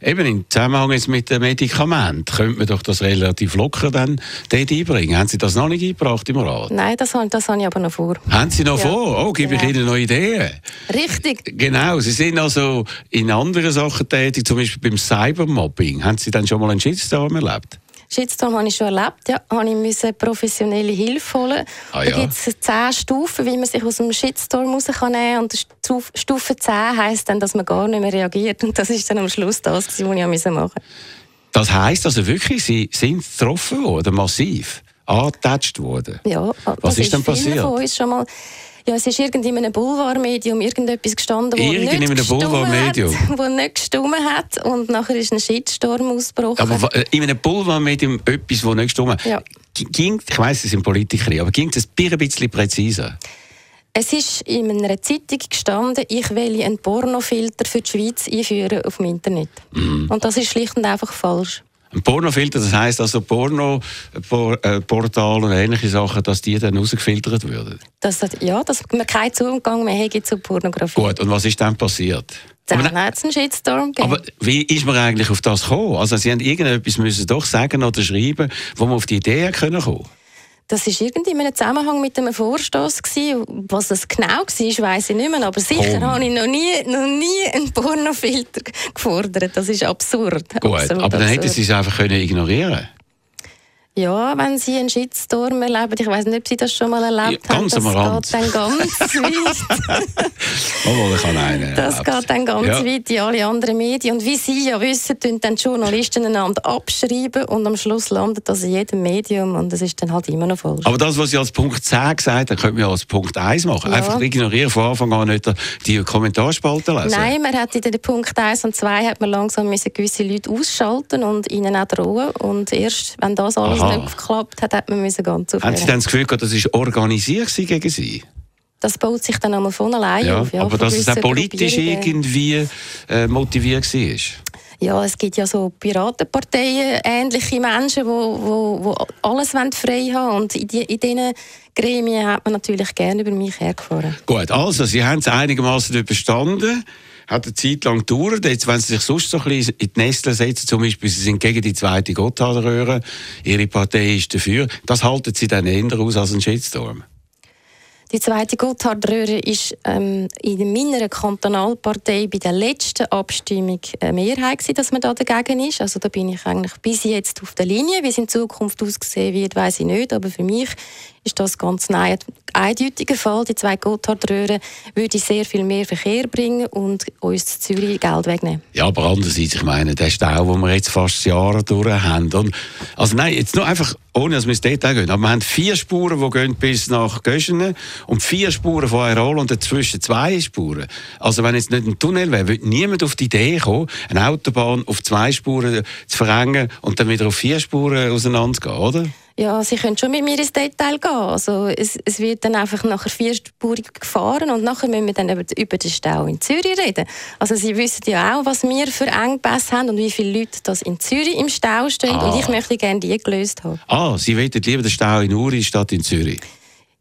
eben im Zusammenhang jetzt mit dem Medikament, könnte man doch das relativ locker dann dort einbringen. Haben Sie das noch nicht eingebracht im Rat? Nein, das, das habe ich aber noch vor. Haben Sie noch ja. vor? Oh, gebe ja. ich Ihnen noch Ideen? Richtig. Genau, Sie sind also in anderen Sachen tätig, zum Beispiel beim Cybermobbing. Haben Sie dann schon mal einen Shitstorm erlebt? Shitstorm habe ich schon erlebt. Ja, habe ich professionelle Hilfe holen. Ah, ja. Da gibt es zehn Stufen, wie man sich aus dem Shitstorm raus kann Und Stufe 10 heisst dann, dass man gar nicht mehr reagiert. Und das ist dann am Schluss das, was ich machen musste. Das heisst also wirklich, Sie sind getroffen worden, massiv, angetatscht worden? Ja, was ist, ist dann passiert? Von uns schon mal ja, es ist irgendwie in einem Boulevardmedium irgendetwas gestanden, wo Irgend nicht gestummen hat, (laughs) wo nicht gestummen hat und nachher ist ein Shitstorm ausgebrochen. Aber äh, in einem Boulevardmedium etwas, wo nicht gestummen hat? Ja. Ging, ich weiss, Sie sind Politiker, aber ging es ein bisschen präziser? Es ist in einer Zeitung gestanden, ich will einen Pornofilter für die Schweiz einführen auf dem Internet. Mm. Und das ist schlicht und einfach falsch. Ein Pornofilter, das heisst also Porno-Portal und ähnliche Sachen, dass die dann rausgefiltert würden? Das, ja, dass man keinen Zugang mehr hat zu Pornografie. Gut, und was ist dann passiert? Dann hat es einen Shitstorm gegeben. Aber wie ist man eigentlich auf das gekommen? Also Sie haben irgendetwas müssen doch sagen oder schreiben, wo man auf die Idee kommen können Das war irgendwie in einem Zusammenhang mit einem Vorstoß. Gewesen. Was das genau war, weiß ich nicht mehr. Aber sicher habe ich noch nie, noch nie einen Pornofilter gefordert. Das ist absurd. Gut, Absolut aber dann hätten absurd. Sie es einfach können ignorieren Ja, wenn Sie einen Shitstorm erleben, ich weiß nicht, ob Sie das schon mal erlebt Ja, ganz haben, das Rand. geht dann ganz (laughs) weit. Obwohl, ich kann einen. Das geht dann ganz Ja. weit in alle anderen Medien. Und wie Sie ja wissen, tun dann die Journalisten einander abschreiben und am Schluss landet das in jedem Medium und das ist dann halt immer noch falsch. Aber das, was Sie als Punkt 10 gesagt haben, könnte man ja als Punkt 1 machen. Ja. Einfach ignorieren, von Anfang an nicht die Kommentarspalten lesen. Nein, man hat in den Punkt 1 und 2 hat man langsam müssen gewisse Leute ausschalten und ihnen auch drohen. Und erst, wenn das alles Aha. Nicht geklappt hat, hat man müssen ganz aufhören. Haben Sie dann das Gefühl gehabt, das war organisiert gegen Sie? Das baut sich dann einmal von allein Ja, auf. Ja, aber dass es auch politisch irgendwie äh, motiviert war? Ja, es gibt ja so Piratenparteien, ähnliche Menschen, die wo, wo, wo alles wollen frei haben Und in, die, in diesen Gremien hat man natürlich gerne über mich hergefahren. Gut, also, Sie haben es einigermaßen überstanden. Hat eine Zeit lang gedauert. Jetzt, wenn Sie sich sonst so ein bisschen in die Nestle setzen, zum Beispiel, Sie sind gegen die zweite Gotthardröhre, Ihre Partei ist dafür, das halten Sie dann eher aus als ein Shitstorm. Die zweite Gotthardröhre ist ähm, in meiner Kantonalpartei bei der letzten Abstimmung eine Mehrheit gewesen, dass man da dagegen ist. Also da bin ich eigentlich bis jetzt auf der Linie. Wie es in Zukunft aussehen wird, weiß ich nicht. Aber für mich ist das ganz ein eindeutiger Fall. Die zwei Gotthardröhren würde sehr viel mehr Verkehr bringen und uns Zürich Geld wegnehmen. Ja, aber andererseits, ich meine, der Stau, den wir jetzt fast Jahre durch haben. Und, also nein, jetzt nur einfach, ohne dass wir ins Detail gehen, aber wir haben vier Spuren, die gehen bis nach Göschenen und vier Spuren von Aarol und dazwischen zwei Spuren. Also wenn jetzt nicht ein Tunnel wäre, würde niemand auf die Idee kommen, eine Autobahn auf zwei Spuren zu verengen und dann wieder auf vier Spuren auseinanderzugehen, oder? Ja, Sie können schon mit mir ins Detail gehen. Also es, es wird dann einfach nachher vierspurig gefahren und nachher müssen wir dann über, über den Stau in Zürich reden. Also Sie wissen ja auch, was wir für Engpässe haben und wie viele Leute das in Zürich im Stau stehen. Ah. Und ich möchte gerne die gelöst haben. Ah, Sie wollen lieber den Stau in Uri statt in Zürich.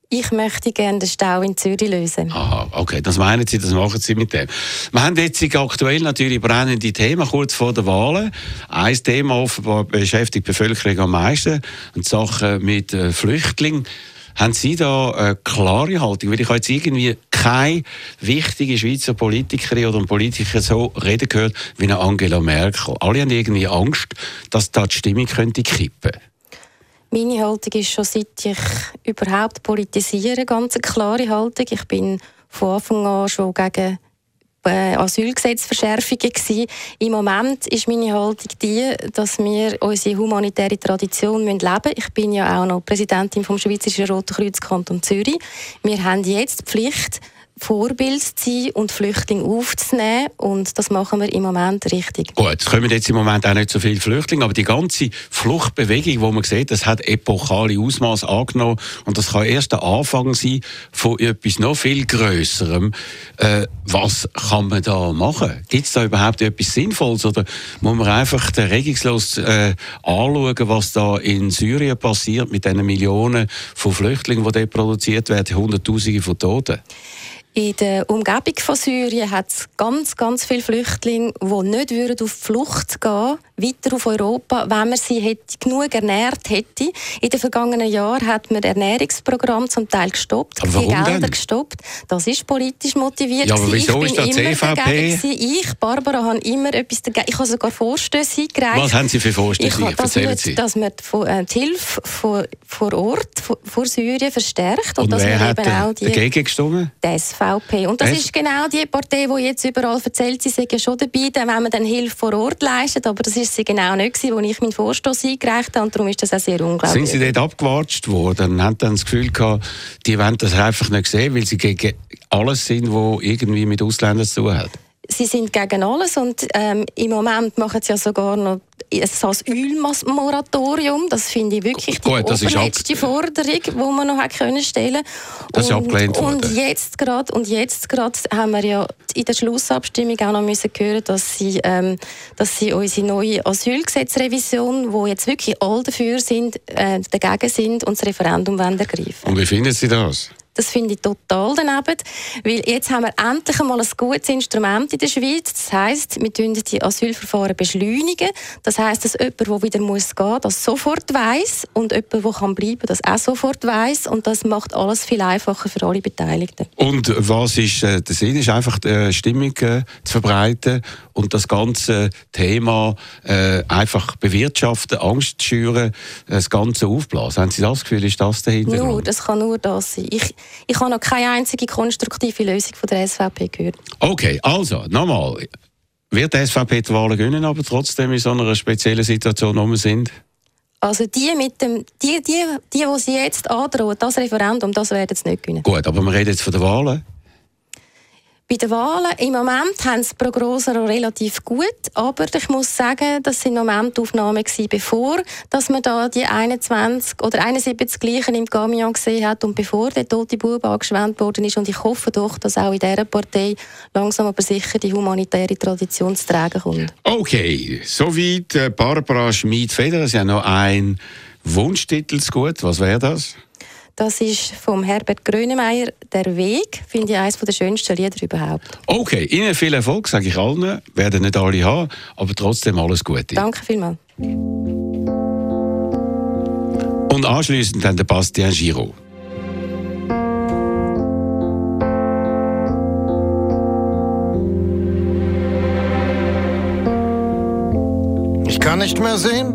Ich möchte gerne den Stau in Zürich lösen. Aha, okay, das meinen Sie, das machen Sie mit dem. Wir haben jetzt aktuell natürlich brennende Themen kurz vor der Wahlen. Ein Thema offenbar beschäftigt die Bevölkerung am meisten, und die Sache mit äh, Flüchtlingen. Haben Sie da eine klare Haltung? Weil ich habe jetzt irgendwie keine wichtige Schweizer Politikerin oder Politiker so reden gehört wie Angela Merkel. Alle haben irgendwie Angst, dass da die Stimmung könnte kippen Meine Haltung ist schon seit ich überhaupt politisiere, ganz eine klare Haltung. Ich bin von Anfang an schon gegen äh, Asylgesetzverschärfungen gewesen. Im Moment ist meine Haltung die, dass wir unsere humanitäre Tradition leben müssen. Ich bin ja auch noch Präsidentin vom Schweizerischen Roten Kreuz Kanton Zürich. Wir haben jetzt die Pflicht, Vorbild zu sein und Flüchtlinge aufzunehmen und das machen wir im Moment richtig. Gut, es kommen jetzt im Moment auch nicht so viele Flüchtlinge, aber die ganze Fluchtbewegung, die man sieht, das hat epochale Ausmaß angenommen und das kann erst der Anfang sein von etwas noch viel Größerem. Äh, was kann man da machen? Gibt es da überhaupt etwas Sinnvolles oder muss man einfach regungslos äh, anschauen, was da in Syrien passiert mit den Millionen von Flüchtlingen, die dort produziert werden, Hunderttausende von Toten? In der Umgebung von Syrien hat es ganz, ganz viele Flüchtlinge, die nicht würden auf die Flucht gehen weiter auf Europa, wenn man sie hätte, genug ernährt hätte. In den vergangenen Jahren hat man Ernährungsprogramm zum Teil gestoppt, Aber warum Gelder denn? gestoppt. Das ist politisch motiviert. Ja, aber wieso ich ist bin das immer CVP? gewesen. Ich, Barbara, habe immer etwas dagegen. Ich habe sogar Vorstöße eingereicht. Was haben Sie für Vorstöße? Ich habe, dass, man, Sie. dass man die, äh, die Hilfe vor, vor Ort, vor, vor Syrien verstärkt und, Und dass wer man hat eben auch die dagegen gestimmt? die SVP. Und das Es- ist genau die Partei, die jetzt überall erzählt, sie seien schon dabei, wenn man dann Hilfe vor Ort leistet. Aber das ist sie genau nicht gewesen, wo ich meinen Vorstoß eingereicht habe. Und darum ist das auch sehr Sind unglaublich. Sie dort abgewatscht worden und haben dann das Gefühl gehabt, die wollen das einfach nicht sehen, weil sie gegen alles sind, was irgendwie mit Ausländern zu tun hat? Sie sind gegen alles und ähm, im Moment machen sie ja sogar noch so ein Ölmoratorium. Das finde ich wirklich die Gut, das ist oberletzte Forderung, die man noch hätte können stellen Das ist und, abgelehnt worden. Und jetzt gerade und jetzt gerade haben wir ja in der Schlussabstimmung auch noch müssen hören, dass sie, ähm, dass sie unsere neue Asylgesetzrevision, wo jetzt wirklich alle dafür sind, äh, dagegen sind und das Referendum ergreifen. Und wie finden Sie das? Das finde ich total daneben, weil jetzt haben wir endlich einmal ein gutes Instrument in der Schweiz. Das heisst, wir beschleunigen die Asylverfahren. beschleunigen. Das heisst, dass jemand, der wieder muss gehen, das sofort weiß und jemand, der kann bleiben, das auch sofort weiß und das macht alles viel einfacher für alle Beteiligten. Und was ist äh, der Sinn? Ist einfach die äh, Stimmung äh, zu verbreiten und das ganze Thema äh, einfach bewirtschaften, Angst schüren, das Ganze aufblasen. Haben Sie das Gefühl, ist das dahinter? Nur, das kann nur das sein. Ich, ich habe noch keine einzige konstruktive Lösung von der SVP gehört. Okay, also, nochmal. Wird die SVP die Wahlen gewinnen, aber trotzdem in so einer speziellen Situation, wir sind? Also die, mit dem, die, die, die, die sie jetzt androhen, das Referendum, das werden sie nicht gewinnen. Gut, aber wir reden jetzt von den Wahlen. Bei den Wahlen im Moment haben sie Prognosen relativ gut, aber ich muss sagen, das sind Momentaufnahmen gewesen, bevor dass man da die 21 oder 71 Gleichen im Camion gesehen hat und bevor der tote Bub angeschwemmt worden ist. Und ich hoffe doch, dass auch in dieser Partei langsam aber sicher die humanitäre Tradition zu tragen kommt. Okay, soweit äh, Barbara Schmid-Federer. Sie haben noch einen Wunschtitel zu gut. Was wäre das? Das ist vom Herbert Grönemeyer «Der Weg». Finde ich eines der schönsten Lieder überhaupt. Okay, Ihnen viel Erfolg, sage ich allen. Werden nicht alle haben, aber trotzdem alles Gute. Danke vielmals. Und anschließend dann der Bastien Giraud. Ich kann nicht mehr sehen,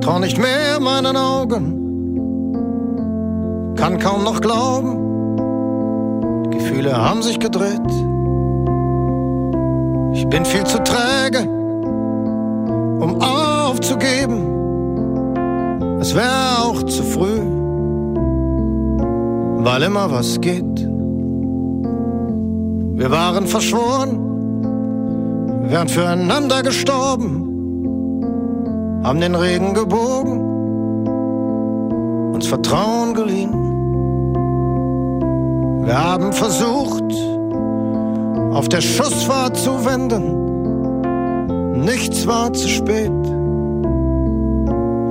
trau nicht mehr meinen Augen kann kaum noch glauben. Die Gefühle haben sich gedreht. Ich bin viel zu träge, um aufzugeben. Es wäre auch zu früh, weil immer was geht. Wir waren verschworen, wären füreinander gestorben, haben den Regen gebogen, uns Vertrauen geliehen. Wir haben versucht, auf der Schussfahrt zu wenden. Nichts war zu spät,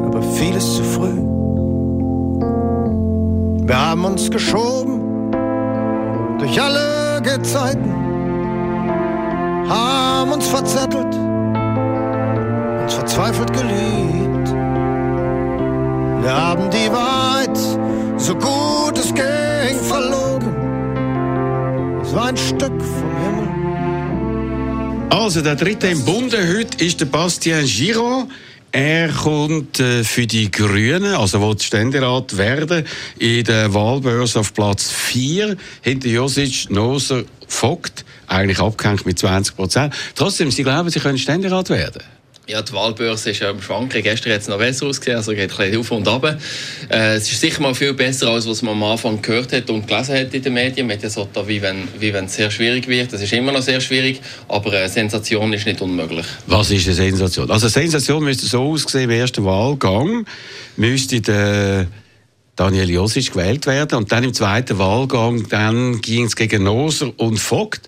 aber vieles zu früh. Wir haben uns geschoben durch alle Gezeiten, haben uns verzettelt, uns verzweifelt geliebt. Wir haben die Wahrheit so gut es ging verloren so ein Stück vom Himmel. Also, der dritte im Bunde heute ist der Bastien Giraud. Er kommt äh, für die Grünen, also will Ständerat werden, in der Wahlbörse auf Platz 4, hinter Josic, Noser, Vogt, eigentlich abgehängt mit 20 Prozent. Trotzdem, Sie glauben, Sie können Ständerat werden? Ja, die Wahlbörse ist ja am Schwanken. Gestern hat es noch besser ausgesehen, also geht ein bisschen auf und ab. Äh, es ist sicher mal viel besser, als was man am Anfang gehört hat und gelesen hat in den Medien. Man hat ja so, wie wenn, wie es sehr schwierig wird. Das ist immer noch sehr schwierig, aber eine Sensation ist nicht unmöglich. Was ist eine Sensation? Also eine Sensation müsste so aussehen, im ersten Wahlgang müsste der Daniel Josic gewählt werden und dann im zweiten Wahlgang ging es gegen Noser und Vogt.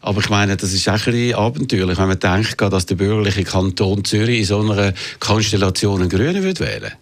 Aber ich meine, das ist auch ein bisschen abenteuerlich, wenn man denkt, dass der bürgerliche Kanton Zürich in so einer Konstellation einen Grünen wählen würde.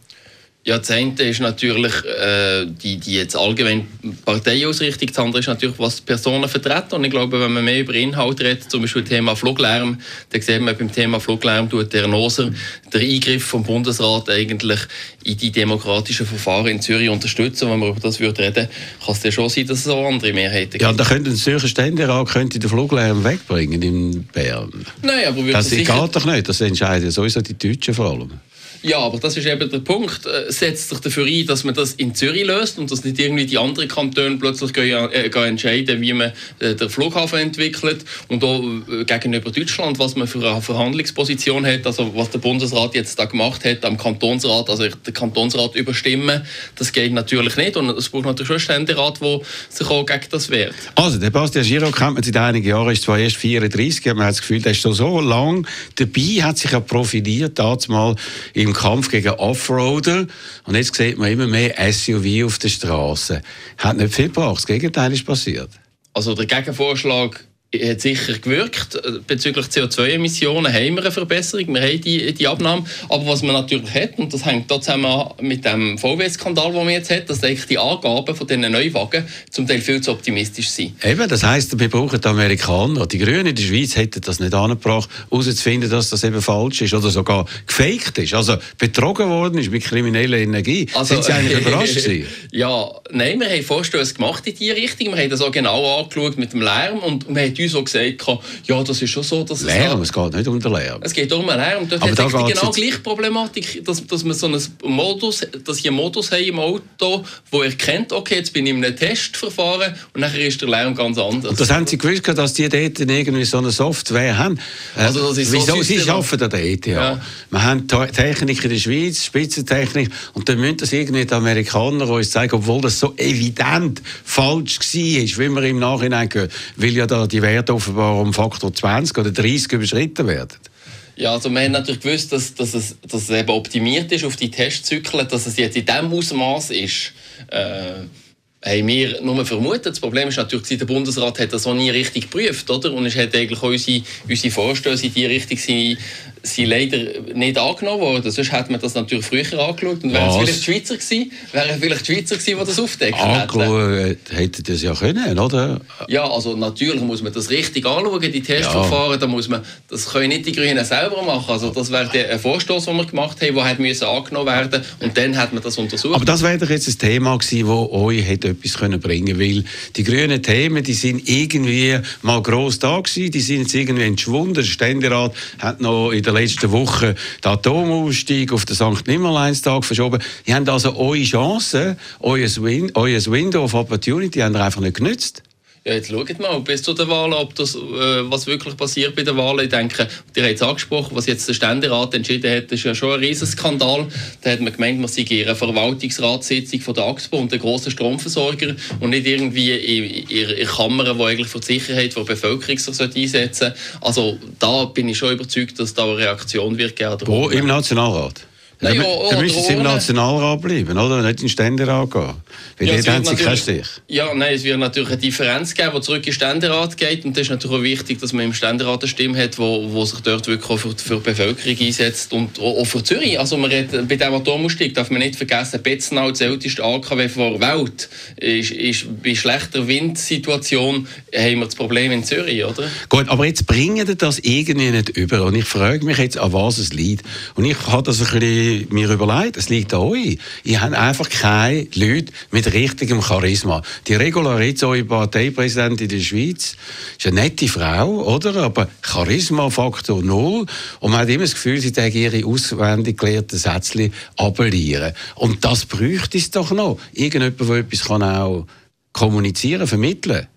Ja, das eine ist natürlich äh, die, die jetzt allgemein Parteiausrichtung. Das andere ist natürlich, was Personen vertreten. Und ich glaube, wenn man mehr über Inhalt redet, zum Beispiel Thema Fluglärm, dann sieht man beim Thema Fluglärm tut der Noser den Eingriff vom Bundesrat eigentlich in die demokratischen Verfahren in Zürich unterstützen. Wenn man über das würde reden, kann es ja schon sein, dass es auch andere Mehrheiten gibt. Ja, da könnte ein Zürcher Ständerat könnte den Fluglärm wegbringen in Bern. Nein, aber das geht doch nicht. Das entscheiden sowieso die Deutschen vor allem. Ja, aber das ist eben der Punkt. Äh, setzt sich dafür ein, dass man das in Zürich löst und dass nicht irgendwie die anderen Kantone plötzlich äh, entscheiden, wie man äh, den Flughafen entwickelt und auch gegenüber Deutschland, was man für eine Verhandlungsposition hat, also was der Bundesrat jetzt da gemacht hat am Kantonsrat, also den Kantonsrat überstimmen, das geht natürlich nicht und es braucht natürlich schon einen Ständerat, der sich auch gegen das wehrt. Also, der Bastian Giro kennt man seit einigen Jahren, ist zwar erst 34, aber man hat das Gefühl, der ist schon so lang dabei, hat sich ja profiliert, damals mal im Kampf gegen Offroader. Und jetzt sieht man immer mehr SUV auf der Straße. Hat nicht viel gebracht. Das Gegenteil ist passiert. Also der Gegenvorschlag hat sicher gewirkt. Bezüglich CO2-Emissionen haben wir eine Verbesserung, wir haben die, die Abnahme. Aber was man natürlich hat, und das hängt da zusammen mit dem VW-Skandal, den man jetzt hat, dass eigentlich die Angaben von diesen Neuwagen zum Teil viel zu optimistisch sind. Eben, das heisst, wir brauchen die Amerikaner. Die Grünen in der Schweiz hätten das nicht angebracht, herauszufinden, dass das eben falsch ist oder sogar gefaked ist. Also betrogen worden ist mit krimineller Energie. Also, Sind Sie eigentlich (laughs) überrascht gewesen? Ja, nein, wir haben Vorstöße gemacht in diese Richtung. Wir haben das auch genau angeschaut mit dem Lärm und wir haben uns auch gesagt, ja, das ist schon so, dass es... Lärm, es geht nicht um den Lärm. Es geht um den Lärm. Dort hat da die genau gleiche Problematik, dass, dass wir so einen Modus, dass ich einen Modus habe im Auto, wo erkennt, okay, jetzt bin ich in einem Testverfahren und nachher ist der Lärm ganz anders. Und das haben Sie gewusst, dass die dort irgendwie so eine Software haben? Also das ist Wieso? So Sie arbeiten an der ETH. Ja. Wir haben Technik in der Schweiz, Spitzentechnik, und dann müssen das irgendwie die Amerikaner uns zeigen, obwohl das so evident falsch war, wie wir im Nachhinein gehört, weil ja da die Werte offenbar um Faktor 20 oder 30 überschritten werden. Ja, also wir haben natürlich gewusst, dass, dass, es, dass es eben optimiert ist auf die Testzyklen, dass es jetzt in diesem Ausmaß ist. Äh, haben wir nur vermutet. Das Problem ist natürlich, der Bundesrat hat das auch nie richtig geprüft, oder? Und es hat eigentlich auch unsere, unsere Vorstöße in die Richtung sind, leider nicht angenommen worden. Sonst hätte man das natürlich früher angeschaut. Und wären es vielleicht Schweizer gewesen, wären vielleicht Schweizer gewesen, die das Angeschaut hätten das ja können, oder? Ja, also natürlich muss man das richtig anschauen, die Testverfahren. Ja. Da muss man, das können nicht die Grünen selber machen. Also das wäre ein Vorstoß, den wir gemacht haben, der hätte müssen angenommen werden und dann hat man das untersucht. Aber das wäre doch jetzt ein Thema gewesen, das euch hätte etwas können bringen weil die grünen Themen, die sind irgendwie mal gross da gewesen, die sind jetzt irgendwie entschwunden. Der Ständerat hat noch in der letzten Woche den Atomausstieg auf den St. Nimmerleinstag verschoben. Die haben also eure Chance, euer, Win euer Window of Opportunity haben einfach nicht genützt. Ja, jetzt schaut mal bis zu der Wahl, ob das, äh, was wirklich passiert bei der Wahl. Ich denke, ihr habt es angesprochen, was jetzt der Ständerat entschieden hat, ist ja schon ein Riesenskandal. Da hat man gemeint, man sei in einer Verwaltungsratssitzung von der AXPO und der grossen Stromversorger und nicht irgendwie in, in, in Kammern, die eigentlich für die Sicherheit der Bevölkerung sich einsetzen sollte. Also da bin ich schon überzeugt, dass da eine Reaktion wird geben. Wo? Im Nationalrat? Dann, oh, dann müssen Sie im Nationalrat bleiben, oder? Nicht in den Ständerat gehen. Weil ja, dort haben Sie keinen Stich. Ja, nein, es wird natürlich eine Differenz geben, die zurück in den Ständerat geht. Und das ist natürlich auch wichtig, dass man im Ständerat eine Stimme hat, wo, wo sich dort wirklich auch für, für die Bevölkerung einsetzt. Und auch für Zürich. Also man redet, bei diesem Atomausstieg darf man nicht vergessen, Betzenau, das älteste AKW der Welt, ist, ist bei schlechter Windsituation haben wir das Problem in Zürich, oder? Gut, aber jetzt bringen das irgendwie nicht über. Und ich frage mich jetzt, an was es liegt. Und ich habe das ein bisschen mir überlegt, es liegt an euch. Ihr habt einfach keine Leute mit richtigem Charisma. Die Regula Rizzo, Parteipräsidentin in der Schweiz, ist eine nette Frau, oder? Aber Charisma-Faktor null. Und man hat immer das Gefühl, sie tägen ihre auswendig gelehrten Sätze appellieren. Und das bräuchte es doch noch. Irgendjemand, der etwas kann auch kommunizieren, vermitteln kann.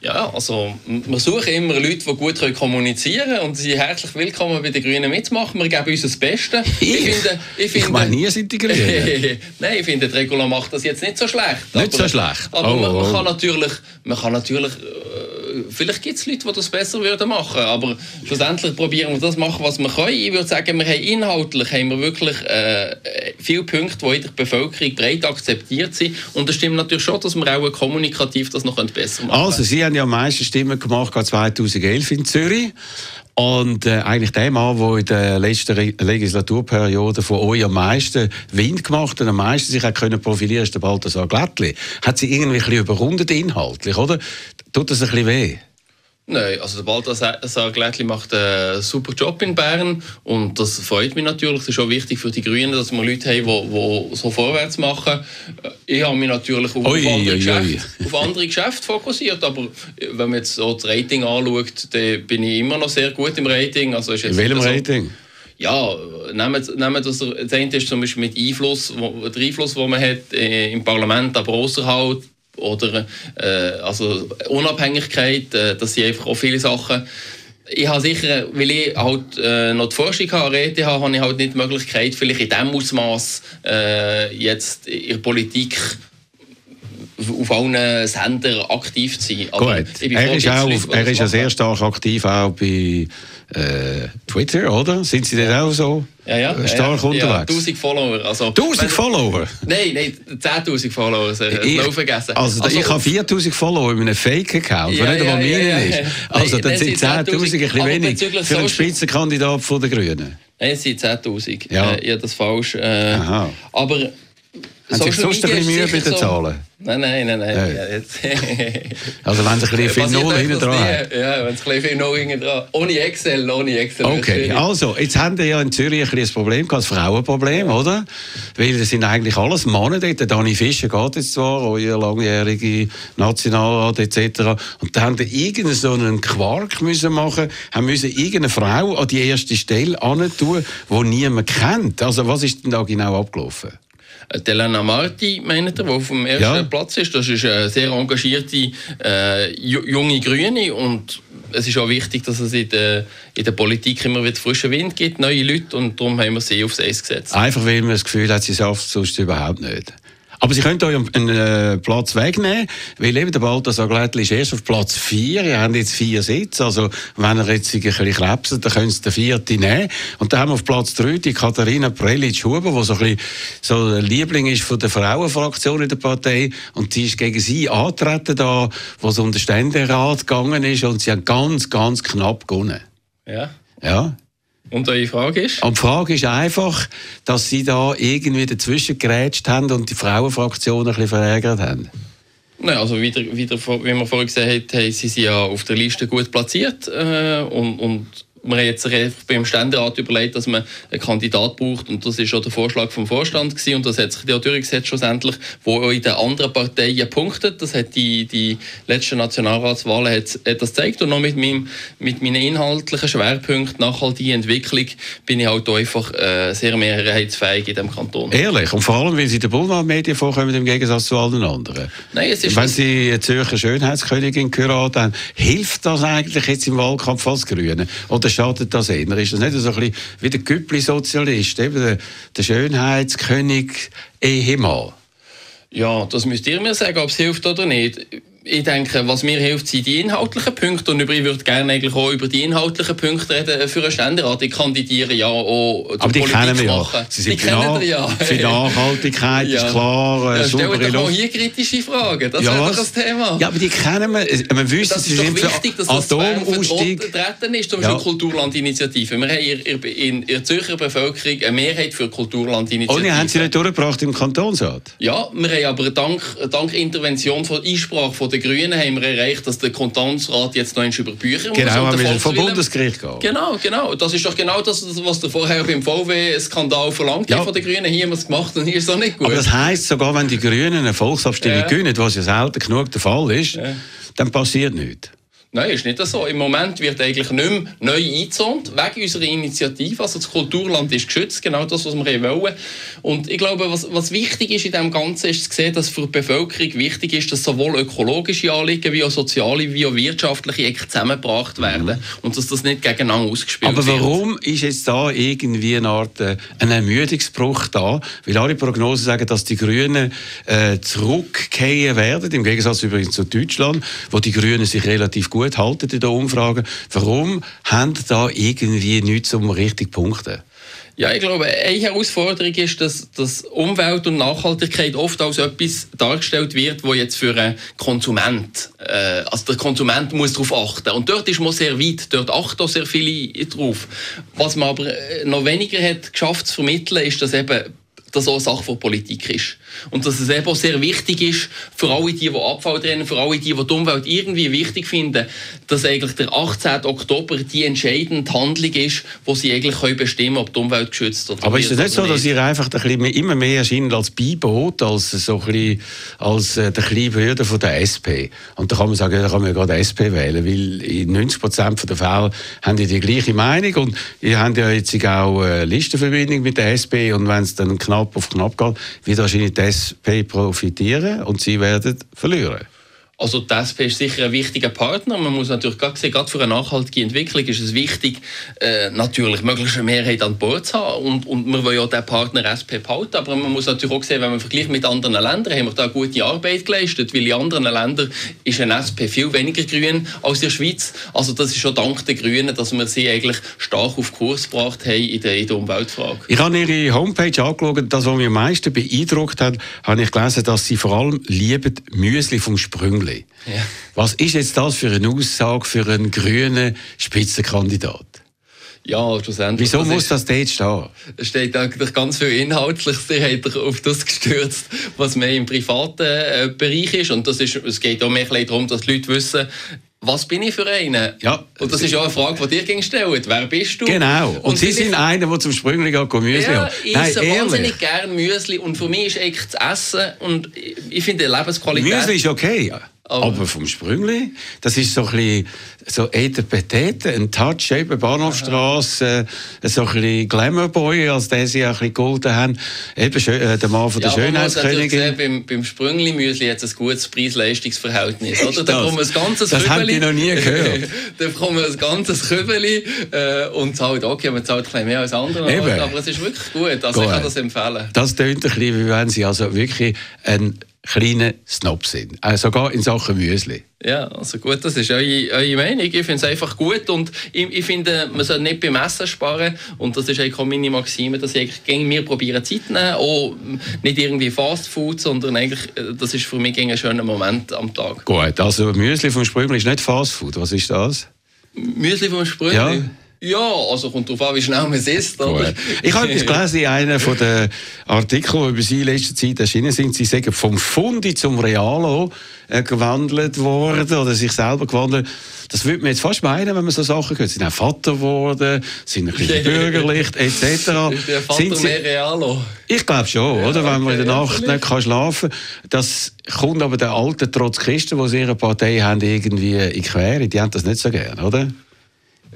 Ja, also wir suchen immer Leute, die gut kommunizieren können und sie sind herzlich willkommen bei den Grünen mitzumachen. Wir geben uns das Beste. Ich, ich, finde, ich, finde, ich meine, nie sind die Grünen. (laughs) Nein, ich finde, die Regula macht das jetzt nicht so schlecht. Nicht aber, so schlecht. Aber oh, man, man, oh. kann natürlich, man kann natürlich äh, vielleicht gibt es Leute, die das besser würden machen aber schlussendlich probieren wir das machen, was wir können. Ich würde sagen, wir haben inhaltlich haben wir wirklich äh, viele Punkte, die in der Bevölkerung breit akzeptiert sind und es stimmt natürlich schon, dass wir auch kommunikativ das noch besser machen können. Also, Sie haben ja am meisten Stimmen gemacht 2011 in Zürich. Und äh, eigentlich der Mann, der in der letzten Re Legislaturperiode von euch am meisten Wind gemacht hat, am meisten sich hat können profilieren, ist der Balthasar Glättli. Hat sie irgendwie ein bisschen überrundet inhaltlich, oder? Tut das ein bisschen weh? Nein, also der Balthasar Glättli macht einen super Job in Bern und das freut mich natürlich. Es ist auch wichtig für die Grünen, dass wir Leute haben, die, so vorwärts machen. Ich habe mich natürlich auf, oi, andere, oi, Geschäfte, oi. auf andere Geschäfte fokussiert, aber wenn man jetzt so das Rating anschaut, dann bin ich immer noch sehr gut im Rating. Also ist jetzt in welchem so, Rating? Ja, nehmen, nehmen das, das eine ist zum Beispiel mit Einfluss, wo, der Einfluss, den man hat äh, im Parlament, aber außerhalb oder äh, also Unabhängigkeit, äh, dass sie einfach auch viele Sachen ich habe sicher, weil ich halt äh, noch die Forschung habe, ETH, habe ich halt nicht die Möglichkeit, vielleicht in diesem Ausmaß äh, jetzt in der Politik auf allen Sendern aktiv zu sein. Aber Gut. Er ist, auch, er ist ja sehr stark aktiv auch bei äh, Twitter, oder? Sind Sie denn auch so ja, ja, stark ja, unterwegs? Ja, 1000 Follower. Also, 1000 Follower? Nein, nein, 10.000 Follower. Das ich, vergessen. Also, also, ich habe 4000 Follower in einem Fake-Account, der nicht einmal meinen ist. Also, dann sind 10.000 ein bisschen wenig für einen Spitzenkandidat den Grünen. Nein, es sind 10.000. Ja. Äh, ich habe das falsch. Äh, Aha. Aber haben Sie sonst ein bisschen Mühe bei den Zahlen? Nein, nein, nein. nein. Also wenn Sie ein bisschen viel Null hinten dran. Ja, wenn Sie ein bisschen viel Null hinten dran Ohne Excel, ohne Excel. Okay, also, jetzt haben Sie ja in Zürich ein, bisschen Problem das Frauenproblem, oder? Weil das sind eigentlich alles Männer dort. Der Dani Fischer geht jetzt zwar, euer langjährige Nationalrat etc. Und da haben Sie irgendeinen so einen Quark müssen machen, haben müssen irgendeine Frau an die erste Stelle tun, die niemand kennt. Also was ist denn da genau abgelaufen? Äh, Delena Marti, meint er, die auf dem ersten ja. Platz ist. Das ist eine sehr engagierte äh, junge Grüne und es ist auch wichtig, dass es in der, in der Politik immer wieder frischen Wind gibt, neue Leute und darum haben wir sie aufs Eis gesetzt. Einfach weil man das Gefühl hat, sie schafft es sonst überhaupt nicht. Aber Sie können euch einen äh, Platz wegnehmen, weil eben der Balthasar Glättli ist erst auf Platz 4. Ihr habt jetzt vier Sitze. Also, wenn er jetzt ein bisschen krebset, dann können Sie den vierten nehmen. Und dann haben wir auf Platz 3 die Katharina Prelitsch-Huber, die so ein bisschen so der Liebling ist von der Frauenfraktion in der Partei. Und sie ist gegen sie antreten da, wo es um den Ständerat gegangen ist. Und sie hat ganz, ganz knapp gewonnen. Ja. Ja. Und eure Frage ist? Und die Frage ist einfach, dass Sie da irgendwie dazwischen gerätscht haben und die Frauenfraktion ein bisschen verärgert haben. Nein, also wieder, wieder, wie man vorhin gesehen haben sie sind ja auf der Liste gut platziert äh, und, und man hat jetzt beim Ständerat überlegt, dass man einen Kandidat braucht und das ist auch der Vorschlag vom Vorstand gewesen, und das hat sich ja durchgesetzt schlussendlich, wo auch in den anderen Parteien punktet. Das hat die, die letzten Nationalratswahlen hat, hat das gezeigt und noch mit, meinem, mit meinen inhaltlichen Schwerpunkten nachhaltige Entwicklung bin ich halt einfach äh, sehr mehrheitsfähig in diesem Kanton. Ehrlich? Und vor allem, weil Sie den Boulevardmedien vorkommen im Gegensatz zu allen anderen? Nein, es ist... Wenn Sie eine Zürcher Schönheitskönigin hören, dann hilft das eigentlich jetzt im Wahlkampf als Grüne? Oder schadet das eher? Ist das nicht so ein bisschen wie der Güppli-Sozialist, eben der, der Schönheitskönig Ehemann? Ja, das müsst ihr mir sagen, ob es hilft oder nicht ich denke, was mir hilft, sind die inhaltlichen Punkte. Und ich würde gerne eigentlich auch über die inhaltlichen Punkte reden für einen Ständerat. Ich kandidiere ja auch Aber die Politik kennen wir ja. Sie sind die kennen wir ja. Für Nachhaltigkeit ja. ist klar. Äh, ja, stell doch hier kritische Fragen. Das ja, wäre doch das Thema. Ja, aber die kennen wir. Wir wissen, das ist doch wichtig, dass das Atomausstieg vertreten ist. Zum Beispiel ja. Kulturlandinitiative. Wir haben in, in der Zürcher Bevölkerung eine Mehrheit für Kulturlandinitiative. Und haben sie nicht durchgebracht im Kantonsrat? Ja, wir haben aber dank, dank Intervention von Einsprache von den Grünen haben wir erreicht, dass der Kantonsrat jetzt noch über Bücher muss. Genau, wir vom Bundesgericht gehen. Genau, genau. Das ist doch genau das, was der vorher beim VW-Skandal verlangt ja. von den Grünen. Hier haben wir es gemacht und hier ist es auch nicht gut. Aber das heisst, sogar wenn die Grünen eine Volksabstimmung ja. gewinnen, was ja selten genug der Fall ist, ja. dann passiert nichts. Nein, ist nicht so. Im Moment wird eigentlich nicht mehr neu eingezont, wegen unserer Initiative. Also das Kulturland ist geschützt, genau das, was wir wollen. Und ich glaube, was, was wichtig ist in dem Ganzen, ist zu sehen, dass für die Bevölkerung wichtig ist, dass sowohl ökologische Anliegen, wie auch soziale, wie auch wirtschaftliche zusammengebracht werden. Mhm. Und dass das nicht gegeneinander ausgespielt wird. Aber warum wird. ist jetzt da irgendwie eine Art äh, ein Ermüdungsbruch da? Weil alle Prognosen sagen, dass die Grünen äh, zurückkehren werden, im Gegensatz übrigens zu Deutschland, wo die Grünen sich relativ gut gut halten in den Umfragen. Warum haben da irgendwie nichts um richtig punkten? Ja, ich glaube, eine Herausforderung ist, dass, dass Umwelt und Nachhaltigkeit oft als etwas dargestellt wird, wo jetzt für einen Konsument, äh, also der Konsument muss darauf achten. Und dort ist man sehr weit, dort achten auch sehr viele drauf. Was man aber noch weniger hat geschafft zu vermitteln, ist, dass eben das auch eine Sache von Politik ist. Und dass es eben auch sehr wichtig ist, für alle die, die Abfall trennen, für alle die, die die Umwelt irgendwie wichtig finden, dass eigentlich der 18. Oktober die entscheidende Handlung ist, wo sie eigentlich können bestimmen ob die Umwelt geschützt oder Aber ist es nicht so, dass ihr einfach ein bisschen immer mehr erscheint als Beiboot, als so ein bisschen, als äh, der kleine Bruder von der SP? Und da kann man sagen, da kann man ja gerade SP wählen, weil in 90 Prozent der Fälle haben die die gleiche Meinung und ihr habt ja jetzt auch eine Listenverbindung mit der SP und wenn es dann knapp auf knapp geht, wird wahrscheinlich die SP profitieren und sie werden verlieren. Also die SP ist sicher ein wichtiger Partner. Man muss natürlich gerade sehen, gerade für eine nachhaltige Entwicklung ist es wichtig, äh, natürlich möglichst eine Mehrheit an Bord zu haben. Und, und wir wollen ja den Partner SP behalten. Aber man muss natürlich auch sehen, wenn man vergleicht mit anderen Ländern, haben wir da gute Arbeit geleistet, weil in anderen Ländern ist ein SP viel weniger grün als in der Schweiz. Also das ist schon dank der Grünen, dass wir sie eigentlich stark auf Kurs gebracht haben in der, in der Umweltfrage. Ich habe Ihre Homepage angeschaut. Das, was mich am meisten beeindruckt hat, habe ich gelesen, dass Sie vor allem lieben Müsli vom Sprüngli. Ja. Was ist jetzt das für eine Aussage für einen grünen Spitzenkandidat? Ja, schlussendlich. Wieso das muss ist- das dort stehen? Es steht eigentlich ganz viel Inhaltliches. Habt euch auf das gestürzt, was mehr im privaten äh, Bereich ist. Und das ist, es geht auch mehr darum, dass die Leute wissen, was bin ich für einen? Ja. Und das ist ja eine Frage, die dir gegen stellt. Wer bist du? Genau. Und, Sie vielleicht- sind einer, der zum Sprüngli geht, Müsli ja, ich Nein, esse ehrlich. wahnsinnig gerne Müsli und für mich ist eigentlich das Essen und ich- finde Lebensqualität... Müsli ist okay. Aber- Aber vom Sprüngli, das ist so ein bisschen so Etepetete, ein Touch, eben Bahnhofstrasse, äh, so ein bisschen Glamourboy, als der sie auch ein bisschen golden haben. Eben schön, äh, der Mann von der Ja, Schönheitskönigin. sehen, beim, beim Sprüngli-Müsli hat es ein gutes Preis-Leistungs-Verhältnis. Oder? Da kommt ein ganzes Das haben die noch nie gehört. (laughs) da kommt ein ganzes Kübeli äh, und zahlt, okay, man zahlt ein bisschen mehr als andere. Eben. Aber es ist wirklich gut. Also ich Gut. kann das empfehlen. Das tönt ein bisschen, wie wenn sie also wirklich ein kleiner Snob sind. Also sogar in Sachen Müsli. Ja, also gut, das ist eure, eure Meinung. Ich finde es einfach gut und ich, ich finde, man soll nicht beim Essen sparen und das ist eigentlich auch meine Maxime, dass ich eigentlich gegen mir probiere Zeit zu nehmen, auch nicht irgendwie Fast Food, sondern eigentlich, äh, das ist für mich gegen ein schöner Moment am Tag. Gut, also Müsli vom Sprüngli ist nicht Fastfood. Was ist das? Müsli vom Sprüngli? Ja. Ja, also kommt darauf an, wie schnell man es isst. Oder? Gut. Ich habe etwas gelesen in einem von den Artikeln, die über Sie in letzter Zeit erschienen sind. Sie sagen, vom Fundi zum Realo äh, gewandelt worden oder sich selber gewandelt. Das würde man jetzt fast meinen, wenn man so Sachen hört. Sie sind auch Vater geworden, sind ein bisschen (laughs) bürgerlich, etc. Ist der Vater Sind Sie- mehr Realo? Ich glaube schon, oder? Wenn man in der okay, ja, Nacht nicht kann schlafen kann. Das kommt aber den alten Trotzkisten, die sie in ihrer Partei haben, irgendwie in die Quere. Die haben das nicht so gern, oder?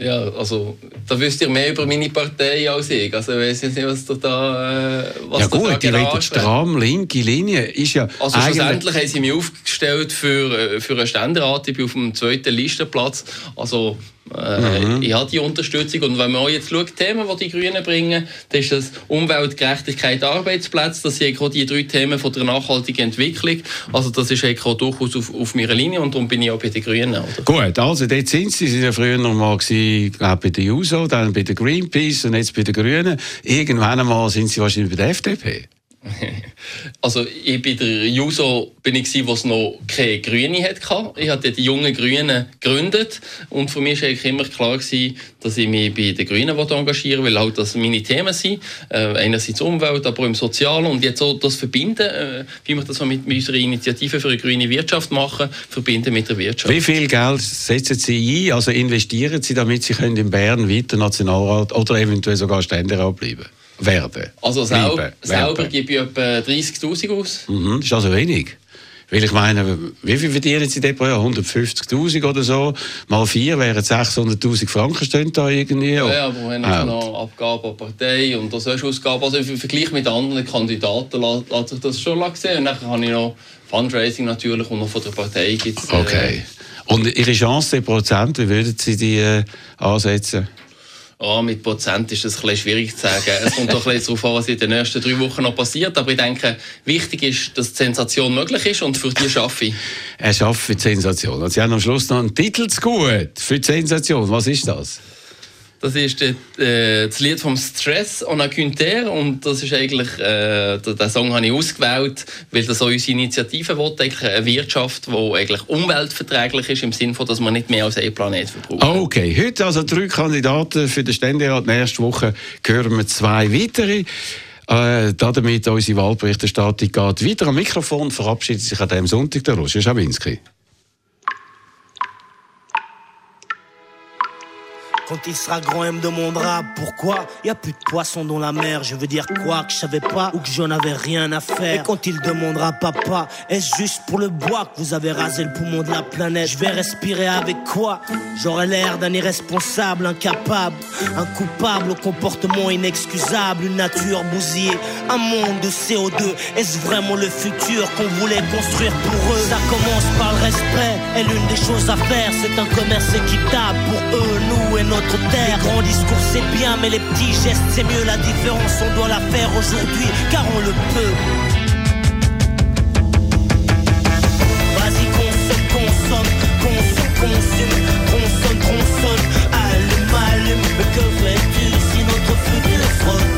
Ja, also, da wisst ihr mehr über meine Partei als ich. Also, ich weiß jetzt nicht, was da, äh, was ja gut, die genau ansprecht. stramm linke Linie. Ist ja Also schlussendlich haben sie mich aufgestellt für, äh, für einen Ständerat. Ich bin auf dem zweiten Listenplatz. Also äh, Mhm. ich habe die Unterstützung. Und wenn man auch jetzt schaut, Themen, die die Grünen bringen, dann ist das Umwelt, Gerechtigkeit, Arbeitsplätze. Das sind die drei Themen von der nachhaltigen Entwicklung. Also das ist durchaus auf, auf meiner Linie und darum bin ich auch bei den Grünen. Oder? Gut, also dort sind sie. Sie waren ja früher noch mal gewesen, glaub, bei der JUSO, dann bei der Greenpeace und jetzt bei den Grünen. Irgendwann einmal sind sie wahrscheinlich bei der FDP. (laughs) Also ich bei der JUSO bin ich wo es noch keine Grüne hatte. Ich hatte die jungen Grünen gegründet und für mich war immer klar gewesen, dass ich mich bei den Grünen engagieren will, weil halt das meine Themen sind. Äh, einerseits Umwelt, aber auch im Sozialen und jetzt auch das Verbinden, äh, wie wir das mit, mit unserer Initiative für eine grüne Wirtschaft machen, verbinden mit der Wirtschaft. Wie viel Geld setzen Sie ein, also investieren Sie, damit Sie können in Bern weiter Nationalrat oder eventuell sogar Ständerat bleiben werden? Also Bleiben, selber, gebe ich etwa 30'000 aus. Mhm, das ist also wenig. Weil ich meine, wie viel verdienen Sie denn pro Jahr? 150'000 oder so? Mal vier wären 600'000 Franken, stehen da irgendwie. Ja, ja, aber haben Ja. noch Abgaben an die Partei und das ist Ausgaben. Also im Vergleich mit anderen Kandidaten lässt sich das schon sehen. Und dann habe ich noch Fundraising natürlich und noch von der Partei gibt es... Okay. Und Ihre Chance in Prozent, wie würden Sie die äh, ansetzen? Ah, mit Prozent ist das ein schwierig zu sagen. Es kommt doch ein bisschen darauf an, was in den nächsten drei Wochen noch passiert. Aber ich denke, wichtig ist, dass die Sensation möglich ist und für die schaffe ich. Er schafft für die Sensation. Und Sie haben am Schluss noch einen Titel zu gut für die Sensation. Was ist das? Das ist äh, das Lied vom Stress on a Quinter und das ist eigentlich, äh, den Song habe ich ausgewählt, weil das auch unsere Initiative will, eine Wirtschaft, die eigentlich umweltverträglich ist, im Sinne dass man nicht mehr als einen Planet verbraucht. Okay, heute also drei Kandidaten für den Ständerat. Nächste Woche hören wir zwei weitere. Äh, damit unsere Wahlberichterstattung geht weiter. Am Mikrofon verabschiedet sich an diesem Sonntag der Roger Schawinski. Quand il sera grand, il me demandera pourquoi y a plus de poissons dans la mer. Je veux dire quoi que je savais pas ou que j'en avais rien à faire. Et quand il demandera papa, est-ce juste pour le bois que vous avez rasé le poumon de la planète? Je vais respirer avec quoi? J'aurai l'air d'un irresponsable, incapable, un coupable au comportement inexcusable, une nature bousillée, un monde de CO2. Est-ce vraiment le futur qu'on voulait construire pour eux? Ça commence par le respect et l'une des choses à faire, c'est un commerce équitable pour eux, nous et notre terre. Les grands discours c'est bien, mais les petits gestes c'est mieux. La différence on doit la faire aujourd'hui, car on le peut. Vas-y consomme, consomme, consomme, consomme, consomme, consomme, allume, allume. Que fais-tu si notre futur se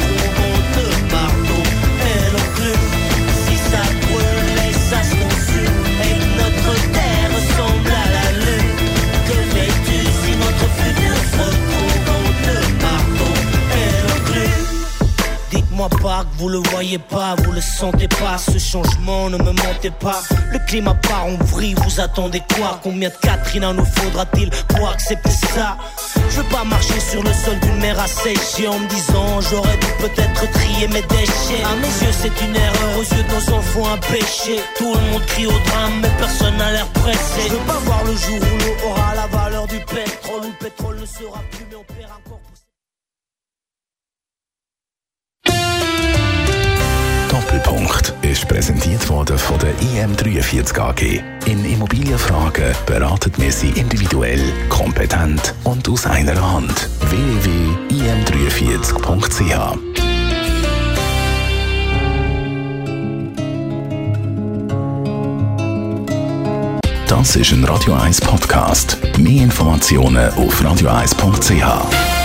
Pas vous le voyez pas, vous le sentez pas, ce changement ne me mentez pas. Le climat part en vrille, vous attendez quoi? Combien de Katrina nous faudra-t-il pour accepter ça? Je veux pas marcher sur le sol d'une mer asséchée en me disant j'aurais dû peut-être trier mes déchets. À mes yeux c'est une erreur, aux yeux de nos enfants un péché. Tout le monde crie au drame, mais personne n'a l'air pressé. Je veux pas voir le jour où l'eau aura la valeur du pétrole, où le pétrole ne sera plus, Doppelpunkt ist präsentiert worden von der IM43 AG. In Immobilienfragen beraten wir Sie individuell, kompetent und aus einer Hand. www.im43.ch Das ist ein Radio 1 Podcast. Mehr Informationen auf radio1.ch.